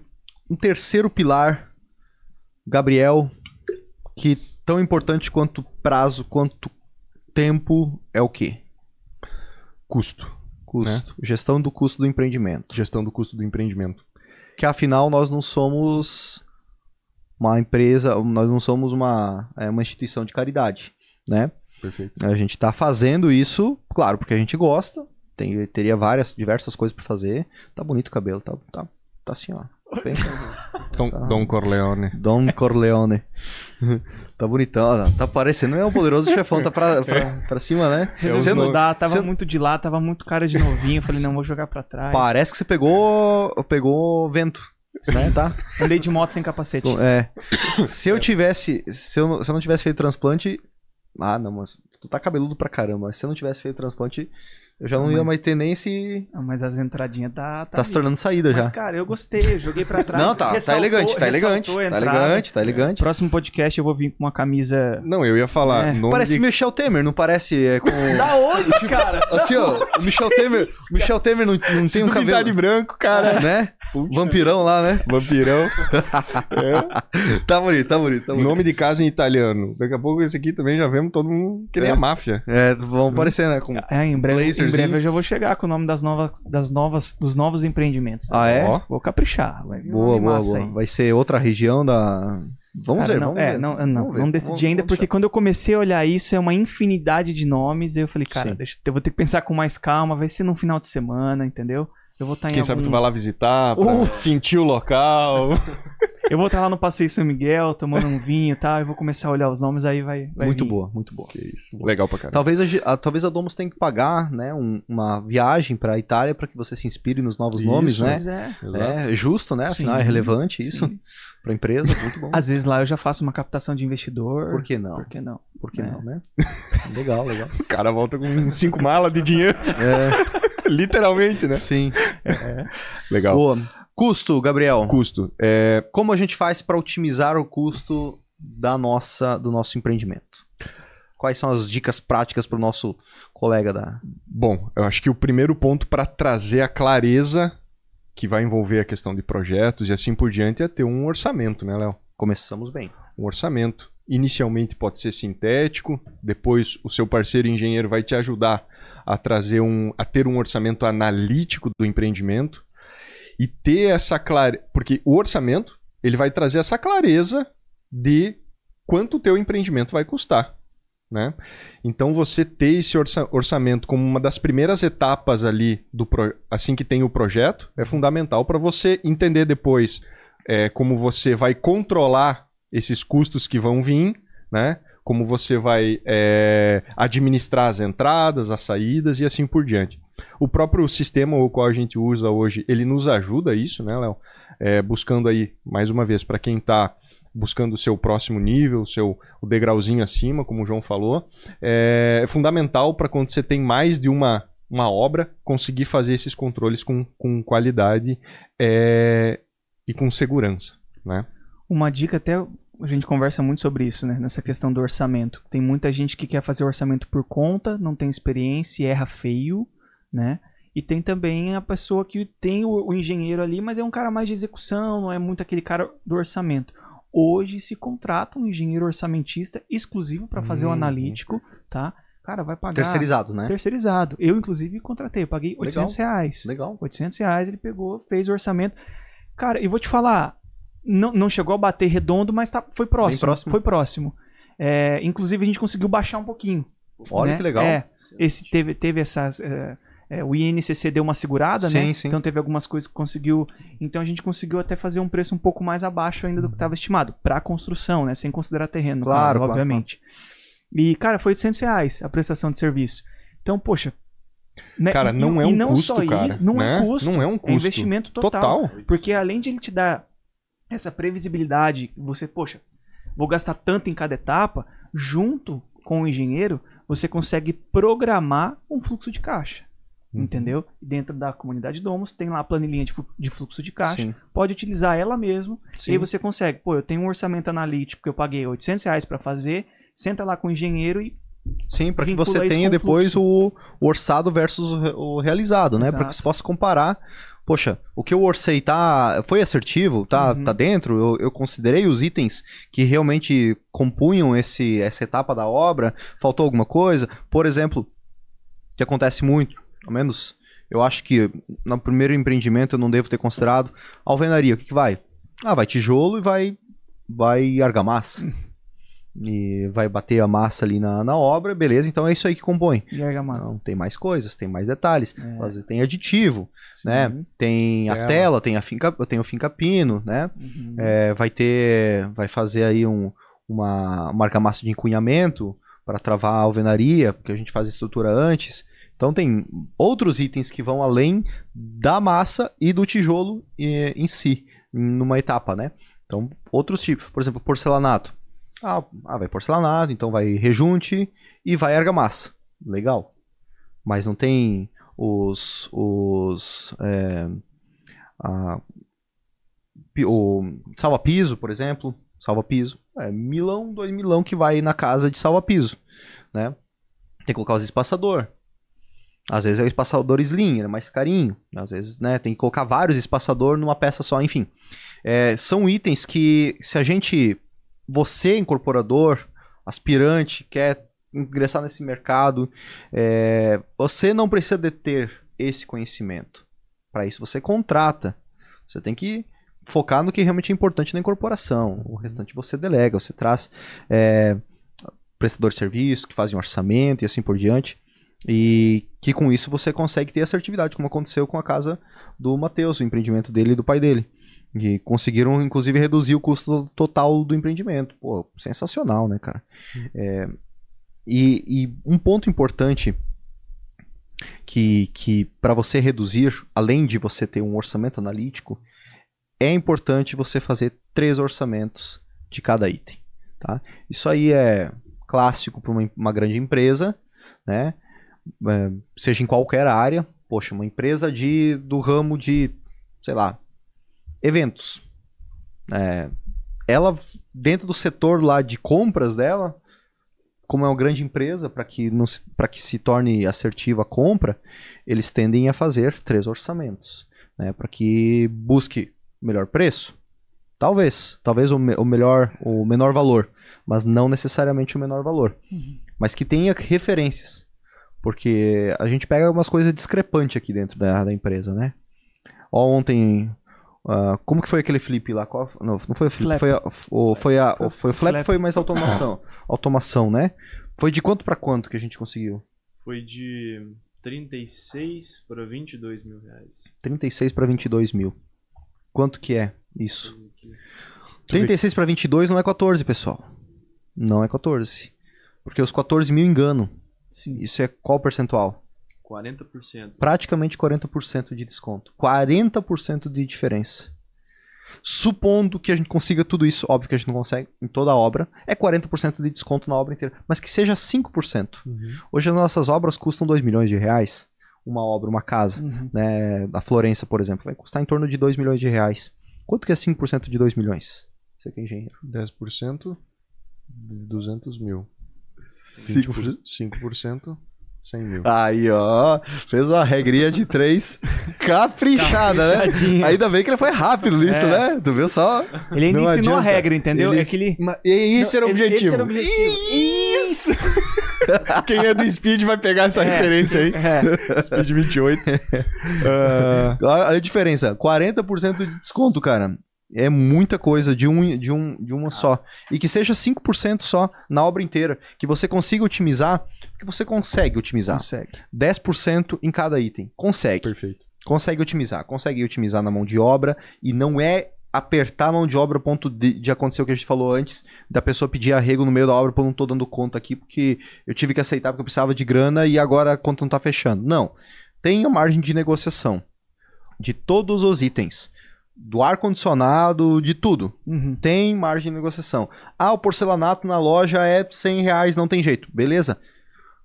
um terceiro pilar, Gabriel, que tão importante quanto prazo, quanto tempo, é o quê? Custo. Custo. Né? Gestão do custo do empreendimento. Gestão do custo do empreendimento. Que afinal nós não somos uma empresa, nós não somos uma, é, uma instituição de caridade, né? Perfeito. A gente está fazendo isso, claro, porque a gente gosta, tem, teria várias, diversas coisas para fazer. Tá bonito o cabelo, tá, tá, tá assim, ó. Pensa. Dom, tá. Dom Corleone. Dom Corleone. tá bonitão, tá parecendo é um poderoso chefão, tá pra, pra, pra cima, né? Resolvi não dá, tava você... muito de lá, tava muito cara de novinho. Falei, não, vou jogar pra trás. Parece que você pegou, pegou vento né, tá? Andei de moto sem capacete. É. Se eu tivesse, se eu, se eu não tivesse feito transplante, ah, não, mas tu tá cabeludo pra caramba. Se eu não tivesse feito transplante, eu já não, mas... ia mais ter nem esse. Ah, mas as entradinhas tá. Tá, tá se tornando saída mas, já. Mas, cara, eu gostei. Eu joguei pra trás. Não, tá, tá elegante, tá elegante. Tá elegante, tá elegante. Próximo podcast eu vou vir com uma camisa. Não, eu ia falar. É. Parece de... Michel Temer, não parece? É, com... da onde, tipo, cara? Assim, ó, o Michel Temer. Michel Temer não, não tem um cabelo. de branco, cara. Né? Puxa. Vampirão lá, né? Vampirão. é. Tá bonito, tá bonito, tá bonito. Nome de casa em italiano. Daqui a pouco esse aqui também já vemos todo mundo que nem é. a máfia. É, vão aparecer, né? Com é, em breve, em breve eu já vou chegar com o nome das novas, das novas, dos novos empreendimentos. Ah, é? Ó, vou caprichar. Vai boa, boa, boa. Aí. Vai ser outra região da. Vamos Cara, ver, não, vamos é, ver. Não, não, vamos, não decidi vamos, ainda, vamos porque quando eu comecei a olhar isso, é uma infinidade de nomes. Eu falei, cara, deixa, eu vou ter que pensar com mais calma, vai ser no final de semana, entendeu? Eu vou estar tá Quem algum... sabe tu vai lá visitar, pra uh! sentir o local. eu vou estar lá no Passeio São Miguel, tomando um vinho e tal, e vou começar a olhar os nomes, aí vai. vai muito vir. boa, muito boa. Que isso. Legal pra caramba. Talvez a, a, talvez a Domus tenha que pagar, né, um, uma viagem pra Itália para que você se inspire nos novos isso, nomes, né? É. é justo, né? Afinal, é sim, é relevante isso sim. pra empresa, muito bom. Às vezes lá eu já faço uma captação de investidor. Por que não? Por que não? Por que é. não, né? legal, legal. O cara volta com cinco malas de dinheiro. É. Literalmente, né? Sim. É. Legal. Boa. Custo, Gabriel. Custo. É... Como a gente faz para otimizar o custo da nossa, do nosso empreendimento? quais são as dicas práticas para o nosso colega da. Bom, eu acho que o primeiro ponto para trazer a clareza que vai envolver a questão de projetos e assim por diante é ter um orçamento, né, Léo? Começamos bem. Um orçamento. Inicialmente pode ser sintético, depois o seu parceiro engenheiro vai te ajudar a trazer um, a ter um orçamento analítico do empreendimento e ter essa clareza, porque o orçamento ele vai trazer essa clareza de quanto o teu empreendimento vai custar. Né? Então você ter esse orça orçamento como uma das primeiras etapas ali do assim que tem o projeto é fundamental para você entender depois é, como você vai controlar esses custos que vão vir, né? Como você vai é, administrar as entradas, as saídas e assim por diante. O próprio sistema o qual a gente usa hoje, ele nos ajuda a isso, né, Léo? É, buscando aí, mais uma vez, para quem está buscando o seu próximo nível, o seu o degrauzinho acima, como o João falou, é, é fundamental para quando você tem mais de uma, uma obra, conseguir fazer esses controles com, com qualidade é, e com segurança. Né? Uma dica até a gente conversa muito sobre isso, né? Nessa questão do orçamento. Tem muita gente que quer fazer orçamento por conta, não tem experiência, erra feio, né? E tem também a pessoa que tem o, o, engenheiro ali, mas é um cara mais de execução, não é muito aquele cara do orçamento. Hoje se contrata um engenheiro orçamentista exclusivo para fazer hum, o analítico, tá? Cara, vai pagar. Terceirizado, né? Terceirizado. Eu, inclusive, contratei. Eu paguei 800 Legal. reais. Legal. 800 reais ele pegou, fez o orçamento. Cara, e vou te falar, não, não chegou a bater redondo, mas tá, foi próximo. próximo. Foi próximo. É, inclusive, a gente conseguiu baixar um pouquinho. Olha né? que legal. É, esse teve, teve essas. É, é, o INCC deu uma segurada, sim, né? Sim. Então teve algumas coisas que conseguiu. Então a gente conseguiu até fazer um preço um pouco mais abaixo ainda do que estava estimado. Para construção, né? Sem considerar terreno, claro, claro obviamente. Claro. E, cara, foi 800 reais a prestação de serviço. Então, poxa. Né? Cara, não e, é um não custo, só cara. Não né? é custo. Não é um custo. É investimento total. total. Porque além de ele te dar essa previsibilidade, você, poxa, vou gastar tanto em cada etapa, junto com o engenheiro, você consegue programar um fluxo de caixa. Uhum. Entendeu? Dentro da comunidade Domus tem lá a planilhinha de fluxo de caixa. Sim. Pode utilizar ela mesmo. Sim. E aí você consegue. Pô, eu tenho um orçamento analítico que eu paguei 800 reais para fazer. Senta lá com o engenheiro e Sim, para que você tenha depois o, o, orçado versus o, realizado, né? Para que você possa comparar. Poxa, o que eu orcei tá, foi assertivo, tá, Uhum. tá dentro. Eu, eu considerei os itens que realmente compunham esse, essa etapa da obra. Faltou alguma coisa? Por exemplo, que acontece muito, ao menos eu acho que no primeiro empreendimento eu não devo ter considerado alvenaria. O que, que vai? Ah, vai tijolo e vai, vai argamassa. E vai bater a massa ali na, na obra, beleza, então é isso aí que compõe. e argamassa. Não, tem mais coisas, tem mais detalhes. É. Tem aditivo, Sim. né? Tem a Tela. tem a finca, tem o finca pino, né? Uhum. É, vai ter, vai fazer aí um, uma, uma argamassa de encunhamento para travar a alvenaria, porque a gente faz a estrutura antes. Então tem outros itens que vão além da massa e do tijolo eh, em si, numa etapa, né? Então, outros tipos, por exemplo, porcelanato. Ah, ah, vai porcelanato, então vai rejunte e vai argamassa. Legal. Mas não tem os. os é, a, o salva-piso, por exemplo. Salva-piso. É milão, dois milão que vai na casa de salva-piso. Né? Tem que colocar os espaçador. Às vezes é o espaçador slim, é mais carinho. Às vezes, né, tem que colocar vários espaçador numa peça só, enfim. É, são itens que, se a gente, você incorporador, aspirante, quer ingressar nesse mercado, é, você não precisa de ter esse conhecimento. Para isso você contrata. Você tem que focar no que realmente é importante na incorporação. O restante você delega, você traz é, prestador de serviço, que fazem um orçamento e assim por diante. E que com isso você consegue ter assertividade, como aconteceu com a casa do Matheus, o empreendimento dele e do pai dele. E conseguiram, inclusive, reduzir o custo total do empreendimento. Pô, sensacional, né, cara? É, e, e um ponto importante que, que para você reduzir, além de você ter um orçamento analítico, é importante você fazer três orçamentos de cada item. Tá? Isso aí é clássico para uma, uma grande empresa, né? É, seja em qualquer área. Poxa, uma empresa de, do ramo de, sei lá, eventos. É, ela, dentro do setor lá de compras dela, como é uma grande empresa, para que, não se- que se torne assertiva a compra, eles tendem a fazer três orçamentos. Né? Para que busque melhor preço. Talvez. Talvez o, me- o melhor, o menor valor. Mas não necessariamente o menor valor. Mas que tenha referências. Porque a gente pega umas coisas discrepantes aqui dentro da, da empresa, né? Ó, ontem. ah, como que foi aquele flip lá? Qual- não, não foi o flip, Flap. foi, a, o, foi, a, o- foi o flap, Flap. foi mais automação. automação, né? Foi de quanto pra quanto que a gente conseguiu? Foi de 36 para 22 mil reais. 36 para 22 mil. Quanto que é isso? Foi aqui. 36 para 22 não é 14, pessoal. Não é 14. Porque os 14 mil enganam. Sim. Isso é qual percentual? 40%. praticamente 40% de desconto. 40% de diferença. Supondo que a gente consiga tudo isso, óbvio que a gente não consegue em toda a obra, é 40% de desconto na obra inteira, mas que seja 5%. Hoje as nossas obras custam 2 milhões de reais, uma obra, uma casa, Uhum. né, da Florença, por exemplo, vai custar em torno de 2 milhões de reais. Quanto que é 5% de 2 milhões? Você que é engenheiro. 10% de 200 mil. Cinco 20%, 5%, 100 mil. Aí, ó, fez uma regrinha de 3 caprichada, né? Ainda bem que ele foi rápido nisso, É. né? Tu viu só? Ele ainda Não ensinou a adianta. regra, entendeu? Ele- É que ele... Ma- E esse era o Não, objetivo. esse era o objetivo. Isso! Quem é do Speed vai pegar essa É. referência aí. É. Speed 28. Ah, Olha a diferença, 40% de desconto, cara. É muita coisa de, um, de, um, de uma só. E que seja 5% só na obra inteira. Que você consiga otimizar, porque você consegue otimizar. Consegue. 10% em cada item. Consegue. perfeito. Consegue otimizar. Consegue otimizar na mão de obra. E não é apertar a mão de obra ponto de, de acontecer o que a gente falou antes, da pessoa pedir arrego no meio da obra, pô, não tô dando conta aqui, porque eu tive que aceitar porque eu precisava de grana e agora a conta não tá fechando. Não. Tenha margem de negociação de todos os itens. Do ar-condicionado, de tudo. Uhum. Tem margem de negociação. Ah, o porcelanato na loja é 100 reais, não tem jeito. Beleza.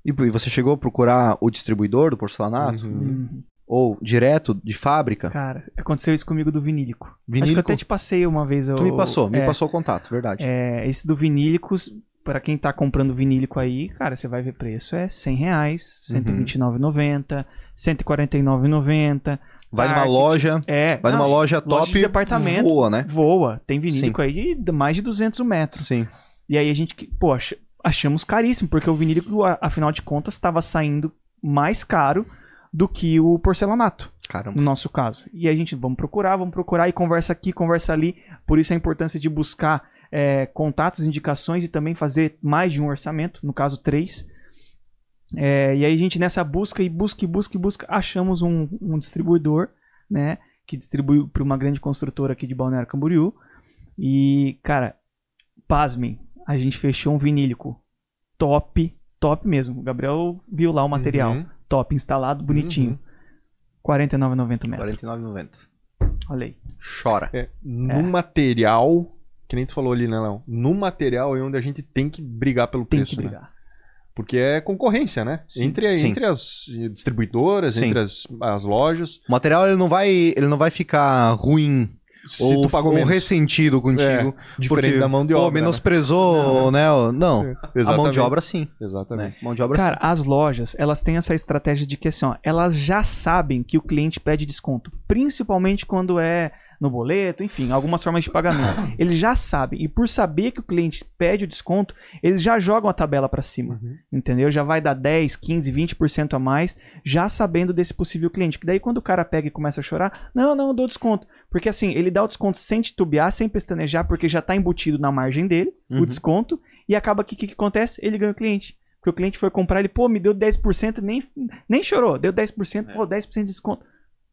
E e você chegou a procurar o distribuidor do porcelanato? Uhum. Uhum. Ou direto, de fábrica? Cara, aconteceu isso comigo do vinílico. Acho que Vinílico? eu até te passei uma vez. Tu o- me passou, me é, passou o contato, verdade. É, esse do vinílicos, para quem tá comprando vinílico aí, cara, você vai ver preço, é 100 reais, Uhum. 129,90, 149,90. Vai numa loja, É, vai não, numa loja loja top, de departamento. voa, né? voa. Tem vinílico aí de mais de 200 metros. Sim. E aí a gente, ach- achamos caríssimo, porque o vinílico, afinal de contas, estava saindo mais caro do que o porcelanato, Caramba. no nosso caso. E a gente, vamos procurar, vamos procurar, e conversa aqui, conversa ali. Por isso a importância de buscar é, contatos, indicações e também fazer mais de um orçamento, no caso três. É, e aí a gente nessa busca e busca e busca e busca, achamos um, um distribuidor, né, que distribui para uma grande construtora aqui de Balneário Camboriú. E, cara, pasmem, a gente fechou um vinílico top, top mesmo. O Gabriel viu lá o material, Uhum. top, instalado, bonitinho. R$ 49,90 metros. 49,90. Olha aí. Chora. É, no material, que nem tu falou ali, né, Léo? No material é onde a gente tem que brigar pelo Tem preço, que né? Porque é concorrência, né? Sim. Entre, Sim. entre as distribuidoras, Sim. entre as, as lojas. O material ele não vai, ele não vai ficar ruim Se ou, tu pagou ou menos. ressentido contigo. Diferente porque, da mão de pô, obra. né? menosprezou, né? o- Não. A mão de obra sim. Né? Exatamente. Mão de obra Cara, sim. as lojas, elas têm essa estratégia de que assim, ó, elas já sabem que o cliente pede desconto, principalmente quando é no boleto, enfim, algumas formas de pagamento. Eles já sabem, e por saber que o cliente pede o desconto, eles já jogam a tabela pra cima, Uhum. entendeu? Já vai dar 10, 15, 20% a mais, já sabendo desse possível cliente. Que daí quando o cara pega e começa a chorar, não, não, eu dou desconto. Porque assim, ele dá o desconto sem titubear, sem pestanejar, porque já tá embutido na margem dele, Uhum. o desconto, e acaba que o que, que acontece? Ele ganha o cliente. Porque o cliente foi comprar, ele, pô, me deu 10%, nem, nem chorou, deu 10%, É. pô, 10% de desconto.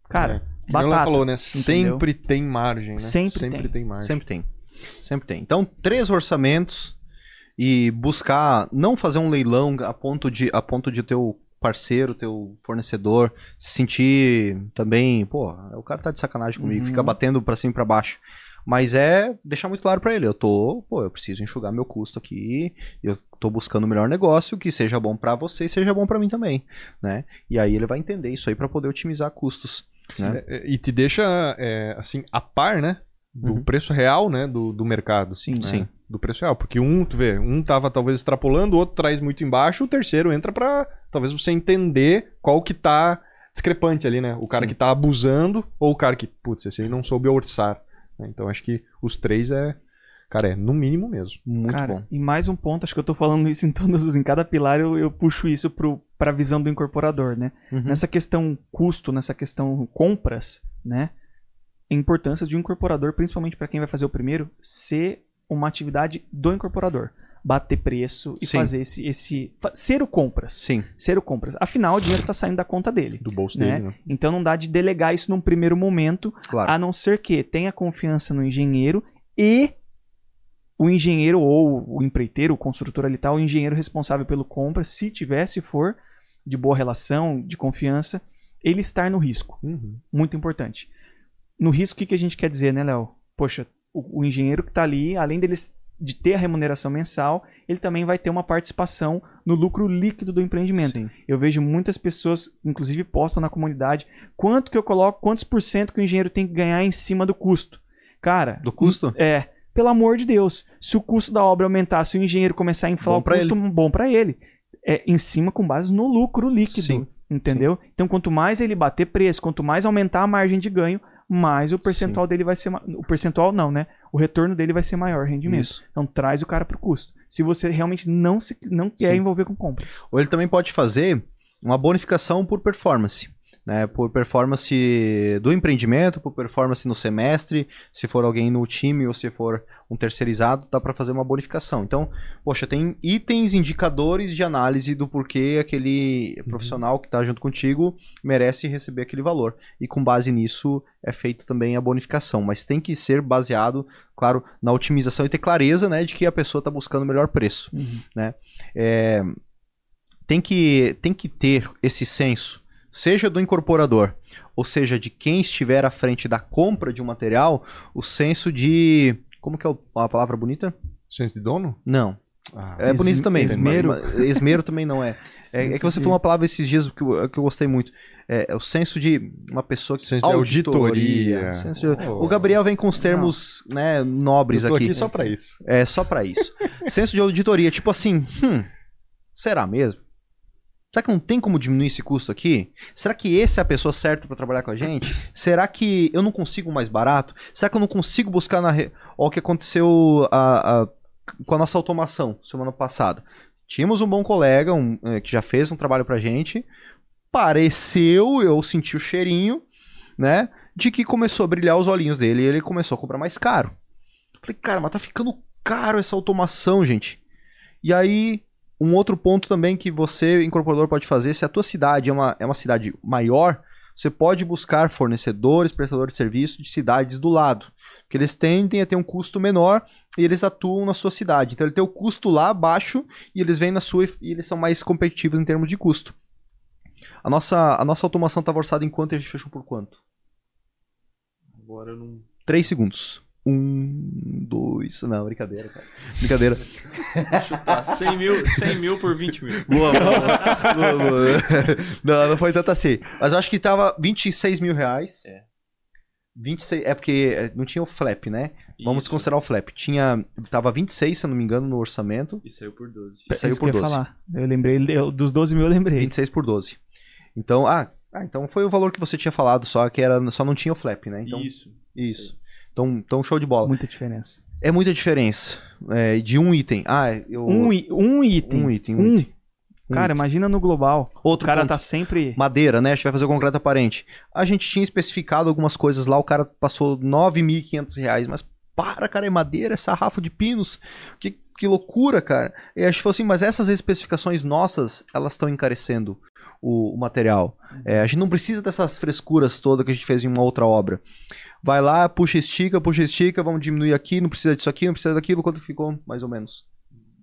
Cara, É. Batata. falou, né? Sempre tem margem, né? Sempre tem. margem. Sempre tem. Sempre tem. Então, três orçamentos e buscar não fazer um leilão a ponto de a ponto de teu parceiro, teu fornecedor se sentir também, pô, o cara tá de sacanagem comigo, Uhum. fica batendo pra cima e pra baixo. Mas é deixar muito claro pra ele, eu tô, pô, eu preciso enxugar meu custo aqui, eu tô buscando o melhor negócio que seja bom pra você e seja bom pra mim também, né? E aí ele vai entender isso aí pra poder otimizar custos, né? E te deixa, é, assim, a par, né? Do Uhum. preço real, né? Do, do mercado. Sim. né? Sim. do preço real. Porque um, tu vê, um tava talvez extrapolando, o outro traz muito embaixo, o terceiro entra pra talvez você entender qual que tá discrepante ali, né? O cara Sim. que tá abusando ou o cara que, putz, esse aí não soube orçar. né? Então acho que os três é, cara, é no mínimo mesmo. Muito Cara, bom. e mais um ponto, acho que eu tô falando isso em todos os, em cada pilar eu, eu puxo isso pro, pra visão do incorporador, né? Uhum. Nessa questão custo, nessa questão compras, né? A importância de um incorporador, principalmente para quem vai fazer o primeiro, ser uma atividade do incorporador. Bater preço e Sim. fazer esse, esse. Ser o compras. Sim. Ser o compras. Afinal, o dinheiro tá saindo da conta dele. Do bolso Né? dele, né? Então não dá de delegar isso num primeiro momento, Claro. a não ser que tenha confiança no engenheiro e o engenheiro ou o empreiteiro, o construtor ali tal, o engenheiro responsável pelo compra, se tiver, se for de boa relação, de confiança, ele estar no risco. Uhum. Muito importante. No risco, o que, que a gente quer dizer, né, Léo? Poxa, o, o engenheiro que está ali, além deles de ter a remuneração mensal, ele também vai ter uma participação no lucro líquido do empreendimento. Sim. Eu vejo muitas pessoas, inclusive postam na comunidade, quanto que eu coloco, quantos por cento que o engenheiro tem que ganhar em cima do custo. Cara, Do custo? é, pelo amor de Deus, se o custo da obra aumentar, se o engenheiro começar a inflar Bom o custo, bom para ele. É em cima com base no lucro líquido, Sim, entendeu? Então quanto mais ele bater preço, quanto mais aumentar a margem de ganho, mais o percentual dele vai ser, o percentual não, né? O retorno dele vai ser maior, o rendimento. Isso. Então traz o cara pro custo. Se você realmente não se não quer Sim. envolver com compras. Ou ele também pode fazer uma bonificação por performance. Né, por performance do empreendimento, por performance no semestre, se for alguém no time ou se for um terceirizado, dá para fazer uma bonificação. Então, poxa, tem itens, indicadores de análise do porquê aquele profissional que está junto contigo merece receber aquele valor. E com base nisso é feito também a bonificação, mas tem que ser baseado, claro, na otimização e ter clareza, né, de que a pessoa está buscando o melhor preço é, tem, que, tem que ter esse senso, seja do incorporador, ou seja, de quem estiver à frente da compra de um material, o senso de. Como que é a palavra bonita? Senso de dono? Não. Ah, É bonito também. esmero? Esmero também não é. É, é que você falou uma palavra esses dias que eu, que eu gostei muito. É, é o senso de uma pessoa que. Senso de auditoria. Senso de-. O Gabriel vem com os termos né, nobres eu tô aqui. aqui só pra isso. É só pra isso. Senso de auditoria, tipo assim, hum, será mesmo? Será que não tem como diminuir esse custo aqui? Será que esse é a pessoa certa pra trabalhar com a gente? Será que eu não consigo mais barato? Será que eu não consigo buscar na. Re... Ó, o que aconteceu a- a- com a nossa automação semana passada. Tínhamos um bom colega um, eh, que já fez um trabalho pra gente. Pareceu, eu senti o cheirinho, né? De que começou a brilhar os olhinhos dele e ele começou a comprar mais caro. Falei, cara, mas tá ficando caro essa automação, gente. E aí, um outro ponto também que você, incorporador, pode fazer, se a tua cidade é uma, é uma cidade maior, você pode buscar fornecedores, prestadores de serviço de cidades do lado. Porque eles tendem a ter um custo menor e eles atuam na sua cidade. Então ele tem o custo lá baixo e eles vêm na sua e eles são mais competitivos em termos de custo. A nossa, a nossa automação estava orçada em quanto e a gente fechou por quanto? Agora eu não. 3 segundos. Um, dois. Não, brincadeira, cara. Brincadeira. Chutar 100 mil, 100 mil por 20 mil. Boa, boa, boa, boa. Não, não foi tanto assim. Mas eu acho que tava 26 mil reais. É. 26, é porque é, não tinha o flap, né? Vamos Isso. considerar o flap. Tinha, tava 26, se eu não me engano, no orçamento. E saiu por 12. E saiu Isso por que eu ia 12. falar. Eu lembrei, eu- dos 12 mil eu lembrei. 26 por 12. Então, ah, ah, então foi o valor que você tinha falado, só que era, só não tinha o flap, né? Então, Isso. isso. Então, então show de bola. Muita diferença. É muita diferença é, de um item. Ah, eu Um, um item. um item, um, Um. item. Um Cara, item. imagina no global. Outro o cara ponto. tá sempre. Madeira, né? A gente vai fazer o concreto aparente. A gente tinha especificado algumas coisas lá, o cara passou 9.500 reais, mas para, cara, é madeira, é sarrafo de pinos. Que, que loucura, cara. E a gente falou assim, mas essas especificações nossas, elas estão encarecendo o, o material. É, a gente não precisa dessas frescuras todas que a gente fez em uma outra obra. Vai lá, puxa, estica, puxa, estica, vamos diminuir aqui, não precisa disso aqui, não precisa daquilo, quanto ficou, mais ou menos?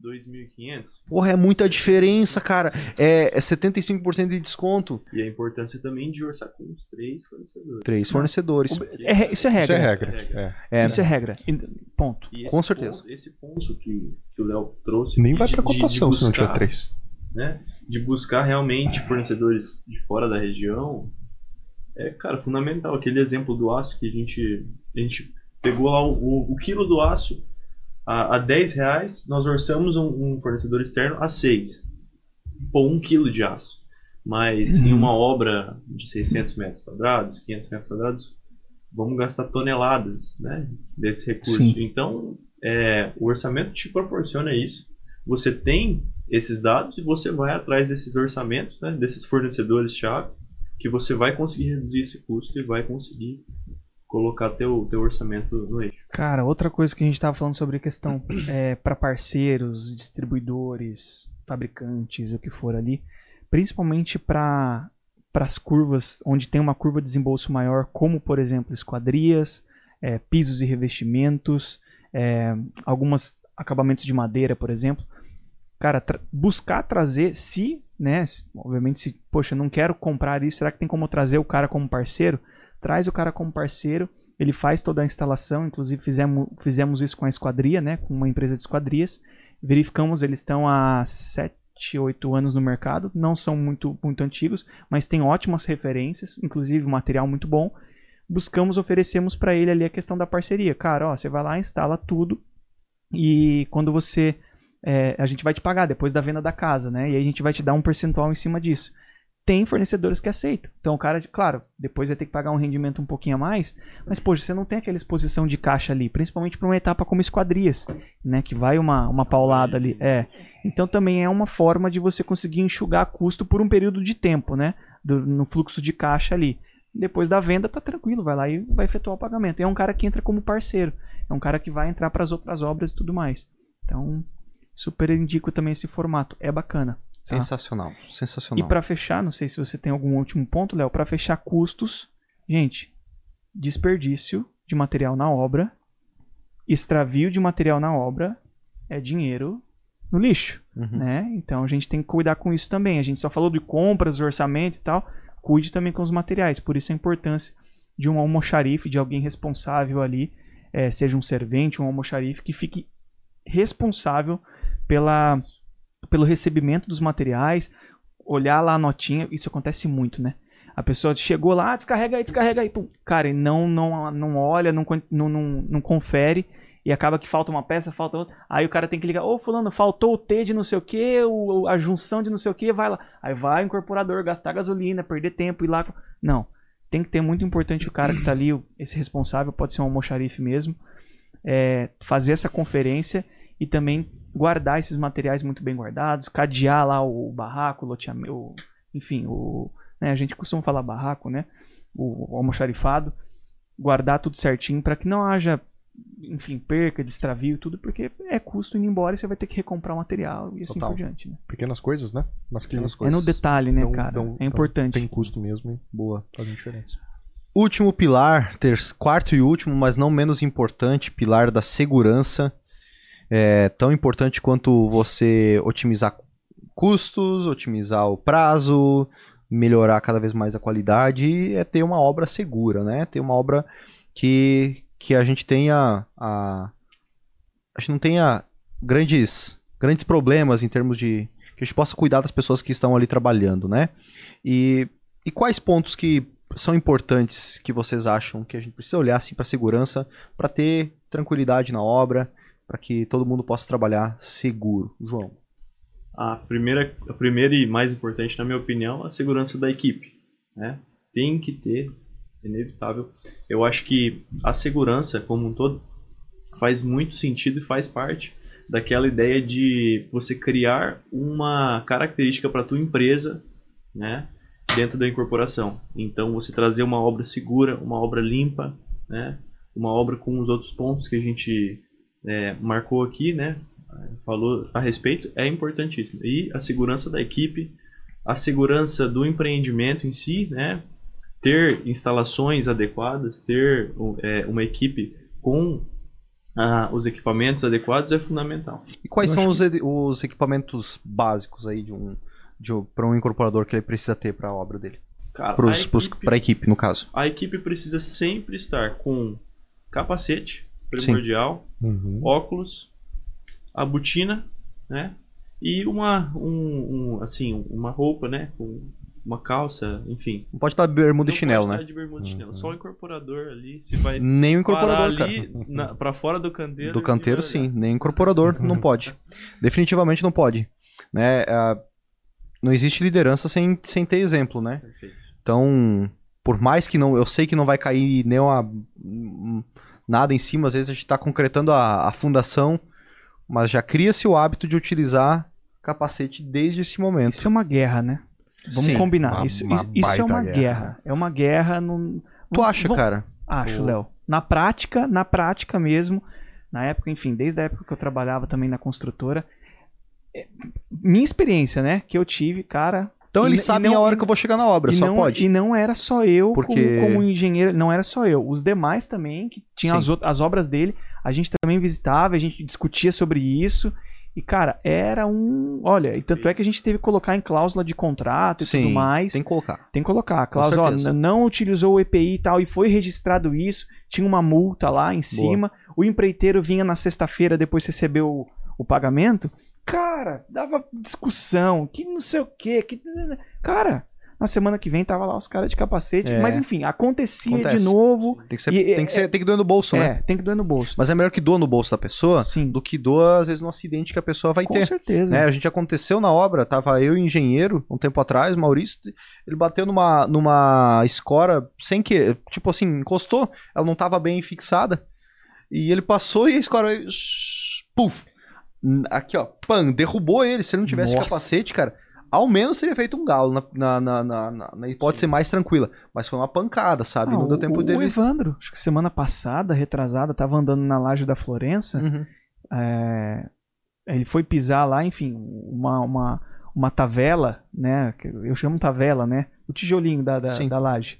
2.500. Porra, é muita diferença, cara. É, é 75% de desconto. E a importância também de orçar com os três fornecedores. Três fornecedores. É re- isso é regra. Isso é regra. É. É, Isso é regra. E- Ponto. Com certeza. ponto- esse ponto que, que o Léo trouxe. Nem de- vai pra cotação se não tiver três. Né, de buscar realmente fornecedores de fora da região. É, cara, fundamental. Aquele exemplo do aço que a gente, a gente pegou lá o, o, o quilo do aço. a, a 10 reais, nós orçamos um, um fornecedor externo a 6. Pô, 1 quilo de aço. Mas em uma obra de 600 metros quadrados, 500 metros quadrados, vamos gastar toneladas né, desse recurso. Sim. Então, é, o orçamento te proporciona isso. Você tem esses dados e você vai atrás desses orçamentos, né, desses fornecedores-chave, que você vai conseguir reduzir esse custo e vai conseguir colocar teu, teu orçamento no eixo. Cara, outra coisa que a gente estava falando sobre a questão é, para parceiros, distribuidores, fabricantes, o que for ali, principalmente para as curvas onde tem uma curva de desembolso maior, como por exemplo esquadrias, é, pisos e revestimentos, é, algumas acabamentos de madeira, por exemplo. Cara, tra- buscar trazer, se, né, obviamente se, poxa, não quero comprar isso, será que tem como trazer o cara como parceiro? Traz o cara como parceiro, ele faz toda a instalação, inclusive fizemos, fizemos isso com a esquadria, né, com uma empresa de esquadrias. Verificamos, eles estão há 7, 8 anos no mercado, não são muito, muito antigos, mas têm ótimas referências, inclusive um material muito bom. Buscamos, oferecemos para ele ali a questão da parceria. Cara, ó, você vai lá, instala tudo e quando você é, a gente vai te pagar depois da venda da casa, né? E aí a gente vai te dar um percentual em cima disso. Tem fornecedores que aceitam. Então o cara, claro, depois vai ter que pagar um rendimento um pouquinho a mais, mas poxa, você não tem aquela exposição de caixa ali, principalmente para uma etapa como esquadrias, né? Que vai uma, uma paulada ali. É. Então também é uma forma de você conseguir enxugar custo por um período de tempo, né? Do- no fluxo de caixa ali. Depois da venda tá tranquilo, vai lá e vai efetuar o pagamento. E é um cara que entra como parceiro, é um cara que vai entrar para as outras obras e tudo mais. Então, super indico também esse formato, é bacana. tá? Sensacional, E sensacional. para fechar, não sei se você tem algum último ponto, Léo, para fechar custos, gente, desperdício de material na obra, extravio de material na obra é dinheiro no lixo, Uhum. né? Então a gente tem que cuidar com isso também. A gente só falou de compras, orçamento e tal, cuide também com os materiais. Por isso a importância de um almoxarife, de alguém responsável ali, eh, seja um servente, um almoxarife, que fique responsável pela, pelo recebimento dos materiais, olhar lá a notinha, isso acontece muito, né? A pessoa chegou lá, "Ah, descarrega aí, descarrega aí, pum. Cara, não, não, não olha, não, não, não, não confere, e acaba que falta uma peça, falta outra. Aí o cara tem que ligar, ô fulano, faltou o T de não sei o que, a junção de não sei o que, vai lá. Aí vai o incorporador gastar gasolina, perder tempo, ir lá. Não. Tem que ter muito importante o cara que tá ali, esse responsável, pode ser um almoxarife mesmo, é, fazer essa conferência e também guardar esses materiais muito bem guardados, cadear lá o barraco, o loteamento, o- enfim, o, né, a gente costuma falar barraco, né? O, o almoxarifado, guardar tudo certinho para que não haja, enfim, perca, destravio, tudo, porque é custo indo embora e você vai ter que recomprar o material e assim Total. por diante. Né? Pequenas coisas, né? Nas pequenas É coisas. no detalhe, né, Dão- cara? dão- é importante. Tem custo mesmo e boa, fazem diferença. Último pilar, ter, quarto e último, mas não menos importante, pilar da segurança. É tão importante quanto você otimizar custos, otimizar o prazo, melhorar cada vez mais a qualidade, é ter uma obra segura, né? Ter uma obra que, que a gente tenha a, a gente não tenha grandes grandes problemas em termos de que a gente possa cuidar das pessoas que estão ali trabalhando, né? E, e quais pontos que são importantes que vocês acham que a gente precisa olhar assim para segurança para ter tranquilidade na obra, para que todo mundo possa trabalhar seguro, João? A primeira, a primeira e mais importante, na minha opinião, é a segurança da equipe. Né? Tem que ter, é inevitável. Eu acho que a segurança, como um todo, faz muito sentido e faz parte daquela ideia de você criar uma característica para a tua empresa, né, dentro da incorporação. Então, você trazer uma obra segura, uma obra limpa, né, uma obra com os outros pontos que a gente é, marcou aqui, né, falou a respeito, é importantíssimo. E a segurança da equipe, a segurança do empreendimento em si, né, ter instalações adequadas, ter é, uma equipe com ah, os equipamentos adequados é fundamental. E quais Eu são os, ed- os equipamentos básicos aí de um de um, para um incorporador que ele precisa ter para a obra dele? Para a, equipe, equipe, no caso. a equipe precisa sempre estar com capacete primordial, Uhum. óculos, a botina, né? E uma, um, um, assim, uma roupa, né? Com uma calça, enfim. Não pode estar bermuda não e chinelo, pode né? estar de bermuda e chinelo. Uhum. Só o incorporador ali, se vai Nem o incorporador, cara. ali na, pra fora do canteiro. Do canteiro, sim. Nem incorporador não pode. Definitivamente não pode. Né? ah, não existe liderança sem, sem ter exemplo, né? Perfeito. Então, por mais que não. Eu sei que não vai cair nenhuma. hum, nada em cima, às vezes a gente está concretando a, a fundação, mas já cria-se o hábito de utilizar capacete desde esse momento. Isso é uma guerra, né? Vamos Sim. combinar. uma- isso, uma isso, isso é uma guerra. guerra. É uma guerra. Num... Tu acha, cara? Acho, O- Léo. Na prática, na prática mesmo, na época, enfim, desde a época que eu trabalhava também na construtora, é, minha experiência, né, que eu tive, cara. Então e eles e sabem não- a hora que eu vou chegar na obra, e só não, pode. E não era só eu Porque- como, como engenheiro, não era só eu. Os demais também, que tinham as, as obras dele, a gente também visitava, a gente discutia sobre isso. E, cara, era um. Olha, e tanto é que a gente teve que colocar em cláusula de contrato e Sim, tudo mais. tem que colocar. Tem que colocar. A cláusula, ó, não utilizou o EPI e tal, e foi registrado isso, tinha uma multa lá em cima. O empreiteiro vinha na sexta-feira, depois recebeu o, o pagamento. Cara, dava discussão, que não sei o quê. Que... Cara, na semana que vem tava lá os caras de capacete. É. Mas enfim, acontecia Acontece. de novo. Tem que ser, E- tem que ser, tem que doer no bolso, É, né? tem que doer no bolso. Mas é melhor que doa no bolso da pessoa Sim, do que doa, às vezes, no acidente que a pessoa vai com ter. certeza. né? A gente aconteceu na obra, tava eu e o engenheiro, um tempo atrás, Maurício, ele bateu numa, numa escora sem que, tipo assim, encostou, ela não tava bem fixada, e ele passou e a escora, puf, aqui ó, pan, derrubou ele, se ele não tivesse Nossa. capacete, cara, ao menos teria feito um galo, na, na, na, na, na- hipótese mais tranquila, mas foi uma pancada, sabe, Ah, não deu tempo o, dele... O Evandro, acho que semana passada, retrasada, tava andando na laje da Florença. Uhum. É, ele foi pisar lá, enfim, uma, uma, uma tavela, né? Eu chamo tavela, né? O tijolinho da, da, Sim. da laje.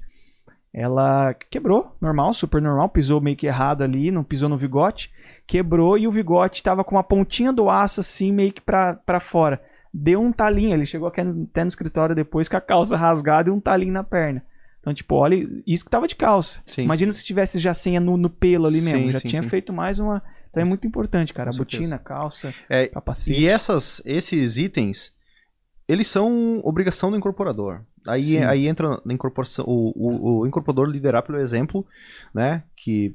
Ela quebrou, normal, super normal, pisou meio que errado ali, não pisou no vigote, quebrou e o vigote tava com uma pontinha do aço assim, meio que pra, pra fora. Deu um talinho, ele chegou até no, até no escritório depois com a calça rasgada e um talinho na perna. Então, tipo, olha, isso que tava de calça. Sim. Imagina se tivesse já senha no, no pelo ali mesmo, Sim, já sim, tinha feito mais uma. Então é muito importante, cara. Com certeza. Botina, calça, É, capacete. E essas, esses itens, eles são obrigação do incorporador. Aí, Sim. aí entra na incorporação, o, o, o incorporador liderar pelo exemplo, né? Que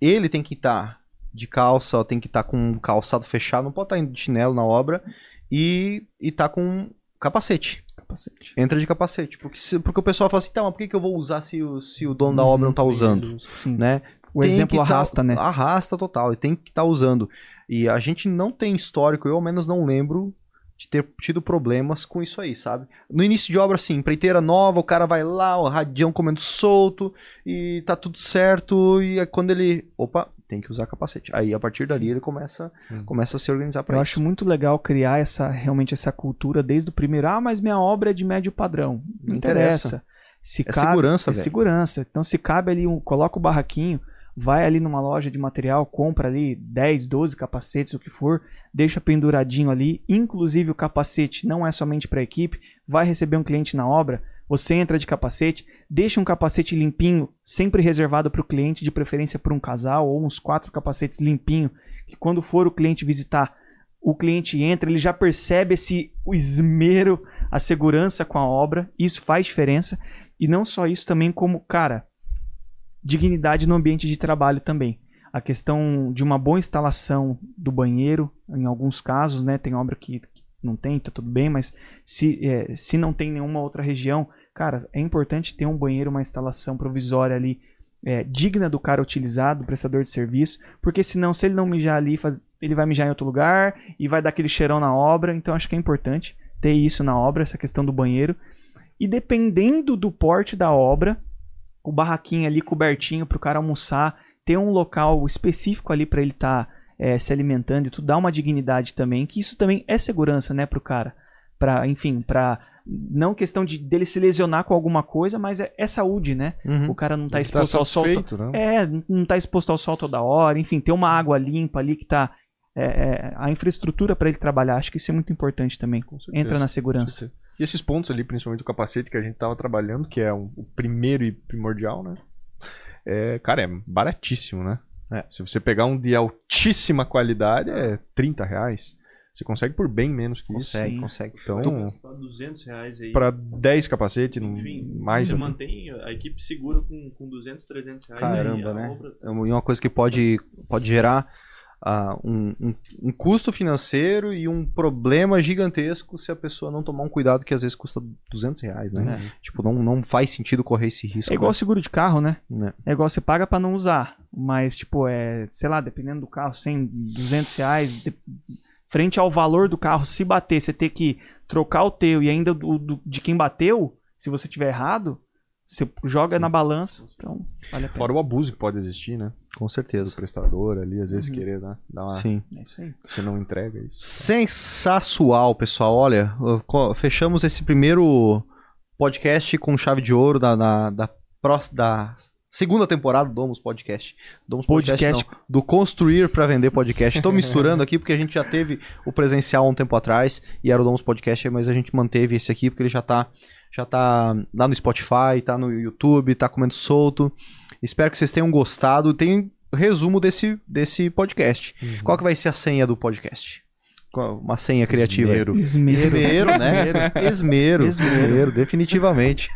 ele tem que estar de calça, tem que estar com um calçado fechado, não pode estar de chinelo na obra e estar com capacete. capacete. Entra de capacete. Porque, se- porque o pessoal fala assim, tá, mas por que, que eu vou usar se o, se o dono da obra não tá usando? Sim. Né? O tem exemplo tá- arrasta, né? Arrasta total, e tem que estar usando. E a gente não tem histórico, eu ao menos não lembro de ter tido problemas com isso aí, sabe? No início de obra, assim, empreiteira nova, o cara vai lá, o radião comendo solto, e tá tudo certo, e é quando ele. Opa, tem que usar capacete. Aí a partir dali ele começa, Hum. começa a se organizar para Eu isso. acho muito legal criar essa realmente essa cultura desde o primeiro. Ah, mas minha obra é de médio padrão. Não Não interessa. interessa. Se É cabe- segurança, é velho. segurança. Então, se cabe ali, um, coloca o barraquinho, vai ali numa loja de material, compra ali 10, 12 capacetes, o que for, deixa penduradinho ali. Inclusive, o capacete não é somente para a equipe, vai receber um cliente na obra. Você entra de capacete, deixa um capacete limpinho, sempre reservado para o cliente, de preferência para um casal, ou uns quatro capacetes limpinho, que quando for o cliente visitar, o cliente entra, ele já percebe esse o esmero, a segurança com a obra, isso faz diferença. E não só isso, também como, cara, dignidade no ambiente de trabalho também. A questão de uma boa instalação do banheiro, em alguns casos, né? Tem obra que, que não tem, tá tudo bem, mas se, é, se não tem nenhuma outra região, cara, é importante ter um banheiro, uma instalação provisória ali, é, digna do cara utilizado, do prestador de serviço, porque senão, se ele não mijar ali, faz- ele vai mijar em outro lugar e vai dar aquele cheirão na obra, então acho que é importante ter isso na obra, essa questão do banheiro. E dependendo do porte da obra, o barraquinho ali cobertinho para o cara almoçar, ter um local específico ali para ele estar se alimentando e tudo, dá uma dignidade também, que isso também é segurança, né, pro cara. Pra, enfim, pra. Não questão de dele se lesionar com alguma coisa, mas é, é saúde, né? Uhum. O cara não tá tá exposto ao sol. né? É, não tá exposto ao sol toda hora, enfim, ter uma água limpa ali que tá. é, é, a infraestrutura para ele trabalhar, acho que isso é muito importante também. Entra na segurança. E esses pontos ali, principalmente o capacete que a gente tava trabalhando, que é um- o primeiro e primordial, né? É, cara, é baratíssimo, né? É. Se você pegar um de altíssima qualidade, é 30 reais. Você consegue por bem menos que Consegue, sim. consegue. isso. Vai Então, gastar 200 reais aí. para 10 capacetes, não- Enfim, mais. você mantém a equipe segura com, com 200, 300 reais. aí, Caramba, a né? obra- É uma coisa que pode, pode gerar ah, um, um- um custo financeiro e um problema gigantesco se a pessoa não tomar um cuidado que às vezes custa 200 reais, né? Tipo, não, não faz sentido correr esse risco. É igual né? seguro de carro, né? Né? É igual você paga pra não usar. Mas, tipo, é, sei lá, dependendo do carro, 100, 200 reais. de- frente ao valor do carro, se bater, você ter que trocar o teu e ainda do, do- de quem bateu, se você tiver errado, você joga Sim. na balança. Então, vale a pena. Fora o abuso que pode existir, né? Com Do certeza. prestador ali, às vezes Uhum. querer né? dar uma. Sim. É isso aí. Você não entrega isso. Sensacional, pessoal. Olha, fechamos esse primeiro podcast com chave de ouro da, da, da, da segunda temporada do Domus Podcast. Domus Podcast, Podcast. não, do Construir para Vender Podcast. Estou misturando aqui porque a gente já teve o presencial há um tempo atrás e era o Domus Podcast, mas a gente manteve esse aqui porque ele já tá, já tá lá no Spotify, tá no YouTube, tá comendo solto. Espero que vocês tenham gostado. Tem resumo desse, desse podcast. Qual que vai ser a senha do podcast? Qual- Uma senha criativa. Esmero. Esmero. Esmero, né? Esmero, Esmero. esmero, definitivamente.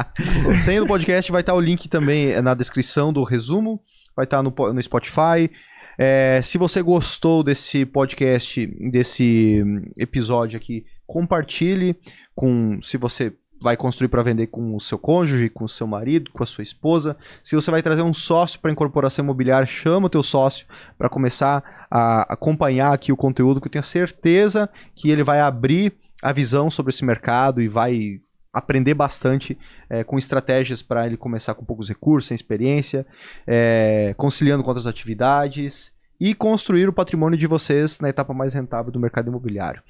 senha do podcast vai estar o link também na descrição do resumo, vai estar no, no Spotify. É, se você gostou desse podcast, desse hum, episódio aqui, compartilhe com. Se você vai construir para vender com o seu cônjuge, com o seu marido, com a sua esposa. Se você vai trazer um sócio para incorporação imobiliária, chama o teu sócio para começar a acompanhar aqui o conteúdo, que eu tenho certeza que ele vai abrir a visão sobre esse mercado e vai aprender bastante eh, com estratégias para ele começar com poucos recursos, sem experiência, eh, conciliando com outras atividades e construir o patrimônio de vocês na etapa mais rentável do mercado imobiliário.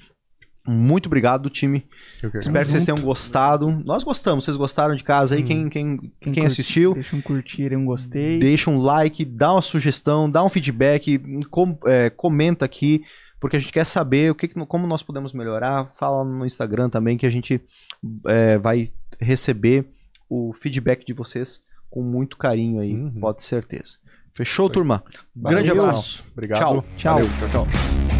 Muito obrigado, time. Eu quero- Espero que vocês tenham gostado. Nós gostamos, vocês gostaram de casa aí? Hum. Quem, quem, quem, curte- assistiu? Deixa um curtir e um gostei. Deixa um like, dá uma sugestão, dá um feedback, com- é, comenta aqui, porque a gente quer saber o que, como nós podemos melhorar. Fala no Instagram também que a gente é, vai receber o feedback de vocês com muito carinho aí, Uhum. pode ter certeza. Fechou, turma? Valeu, Grande abraço. Obrigado. Tchau. Tchau. Valeu, tchau, tchau.